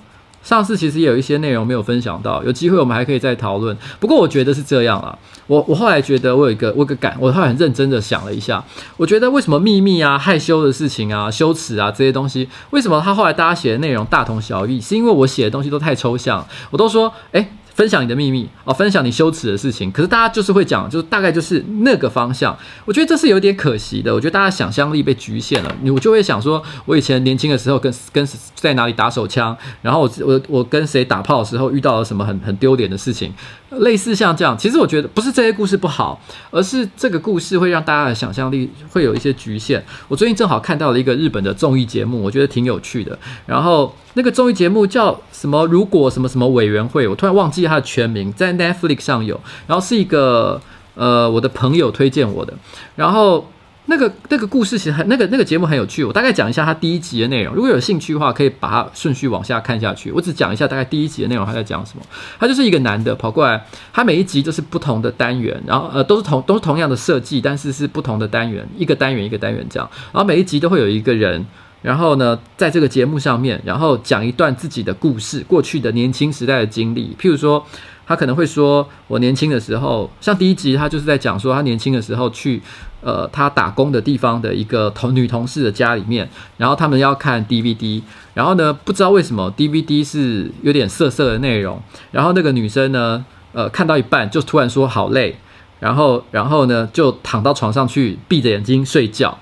上次其实也有一些内容没有分享到，有机会我们还可以再讨论。不过我觉得是这样啊，我我后来觉得我有一个我有个感，我后来很认真的想了一下，我觉得为什么秘密啊、害羞的事情啊、羞耻啊这些东西，为什么他后来大家写的内容大同小异？是因为我写的东西都太抽象，我都说诶。分享你的秘密哦，分享你羞耻的事情。可是大家就是会讲，就是大概就是那个方向。我觉得这是有点可惜的。我觉得大家想象力被局限了。你我就会想说，我以前年轻的时候跟跟在哪里打手枪，然后我我我跟谁打炮的时候遇到了什么很很丢脸的事情。类似像这样，其实我觉得不是这些故事不好，而是这个故事会让大家的想象力会有一些局限。我最近正好看到了一个日本的综艺节目，我觉得挺有趣的。然后那个综艺节目叫什么？如果什么什么委员会，我突然忘记它的全名，在 Netflix 上有。然后是一个呃，我的朋友推荐我的。然后。那个那个故事其实很那个那个节目很有趣，我大概讲一下它第一集的内容。如果有兴趣的话，可以把它顺序往下看下去。我只讲一下大概第一集的内容，他在讲什么。他就是一个男的跑过来，他每一集都是不同的单元，然后呃都是同都是同样的设计，但是是不同的单元，一个单元一个单元这样。然后每一集都会有一个人，然后呢在这个节目上面，然后讲一段自己的故事，过去的年轻时代的经历，譬如说。他可能会说：“我年轻的时候，像第一集，他就是在讲说他年轻的时候去，呃，他打工的地方的一个同女同事的家里面，然后他们要看 DVD，然后呢，不知道为什么 DVD 是有点涩涩的内容，然后那个女生呢，呃，看到一半就突然说好累，然后，然后呢，就躺到床上去闭着眼睛睡觉。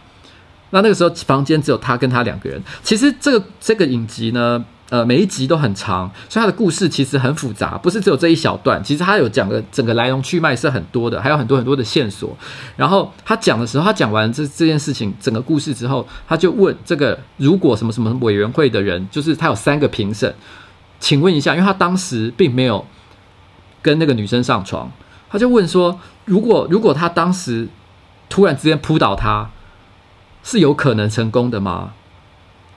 那那个时候房间只有他跟他两个人。其实这个这个影集呢。”呃，每一集都很长，所以他的故事其实很复杂，不是只有这一小段。其实他有讲的整个来龙去脉是很多的，还有很多很多的线索。然后他讲的时候，他讲完这这件事情整个故事之后，他就问这个如果什么什么委员会的人，就是他有三个评审，请问一下，因为他当时并没有跟那个女生上床，他就问说，如果如果他当时突然之间扑倒他，是有可能成功的吗？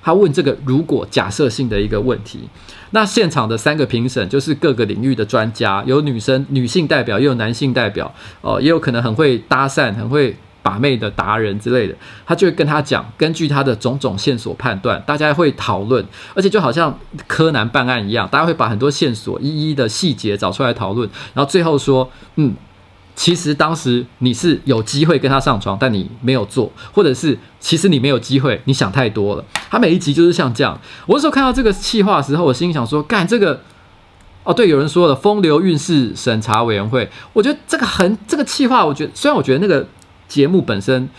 他问这个如果假设性的一个问题，那现场的三个评审就是各个领域的专家，有女生女性代表，也有男性代表，哦，也有可能很会搭讪、很会把妹的达人之类的。他就会跟他讲，根据他的种种线索判断，大家会讨论，而且就好像柯南办案一样，大家会把很多线索一一的细节找出来讨论，然后最后说，嗯，其实当时你是有机会跟他上床，但你没有做，或者是其实你没有机会，你想太多了。他每一集就是像这样。我那时候看到这个气话的时候，我心里想说，干这个。哦，对，有人说了，风流韵事审查委员会，我觉得这个很这个气话，我觉得虽然我觉得那个节目本身，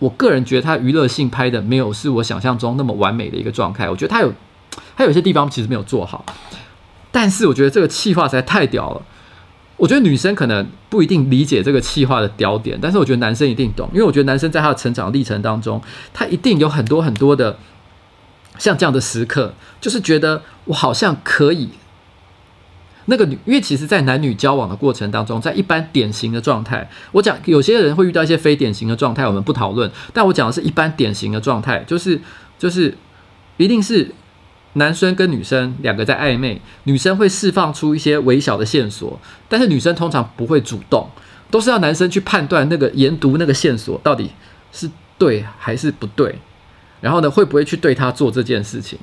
我个人觉得它娱乐性拍的没有是我想象中那么完美的一个状态，我觉得它有它有些地方其实没有做好，但是我觉得这个气话实在太屌了，我觉得女生可能不一定理解这个气化的屌点，但是我觉得男生一定懂，因为我觉得男生在他的成长历程当中，他一定有很多很多的像这样的时刻，就是觉得我好像可以。那个女，因为其实，在男女交往的过程当中，在一般典型的状态，我讲有些人会遇到一些非典型的状态，我们不讨论。但我讲的是一般典型的状态，就是就是一定是男生跟女生两个在暧昧，女生会释放出一些微小的线索，但是女生通常不会主动，都是要男生去判断那个研读那个线索到底是对还是不对，然后呢，会不会去对他做这件事情。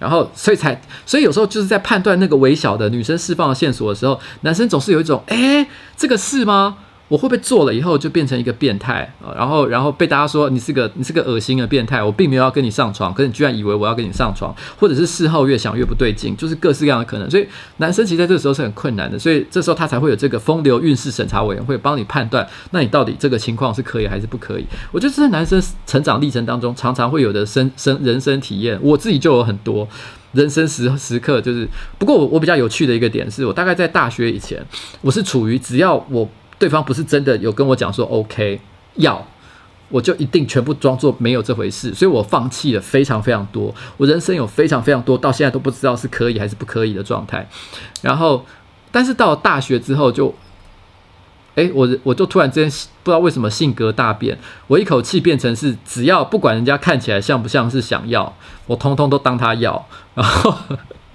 然后，所以才，所以有时候就是在判断那个微小的女生释放线索的时候，男生总是有一种，诶，这个是吗？我会不会做了以后就变成一个变态啊？然后，然后被大家说你是个你是个恶心的变态。我并没有要跟你上床，可是你居然以为我要跟你上床，或者是事后越想越不对劲，就是各式各样的可能。所以男生其实在这个时候是很困难的。所以这时候他才会有这个风流韵事审查委员会帮你判断，那你到底这个情况是可以还是不可以？我觉得这是男生成长历程当中常常会有的生生人生体验。我自己就有很多人生时时刻，就是不过我我比较有趣的一个点是我大概在大学以前，我是处于只要我。对方不是真的有跟我讲说 OK 要，我就一定全部装作没有这回事，所以我放弃了非常非常多。我人生有非常非常多到现在都不知道是可以还是不可以的状态。然后，但是到了大学之后就，哎，我我就突然之间不知道为什么性格大变，我一口气变成是只要不管人家看起来像不像是想要，我通通都当他要。然后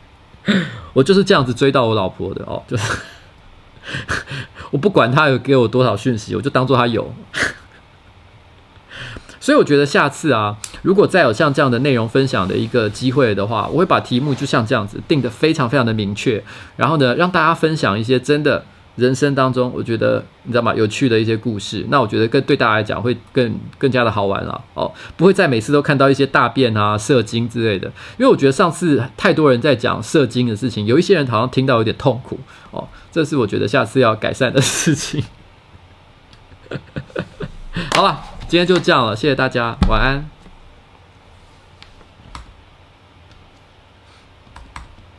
我就是这样子追到我老婆的哦，就是。我不管他有给我多少讯息，我就当做他有。所以我觉得下次啊，如果再有像这样的内容分享的一个机会的话，我会把题目就像这样子定得非常非常的明确，然后呢，让大家分享一些真的。人生当中，我觉得你知道吗？有趣的一些故事，那我觉得更对大家来讲会更更加的好玩了哦，不会再每次都看到一些大便啊、射精之类的，因为我觉得上次太多人在讲射精的事情，有一些人好像听到有点痛苦哦，这是我觉得下次要改善的事情。好了，今天就这样了，谢谢大家，晚安。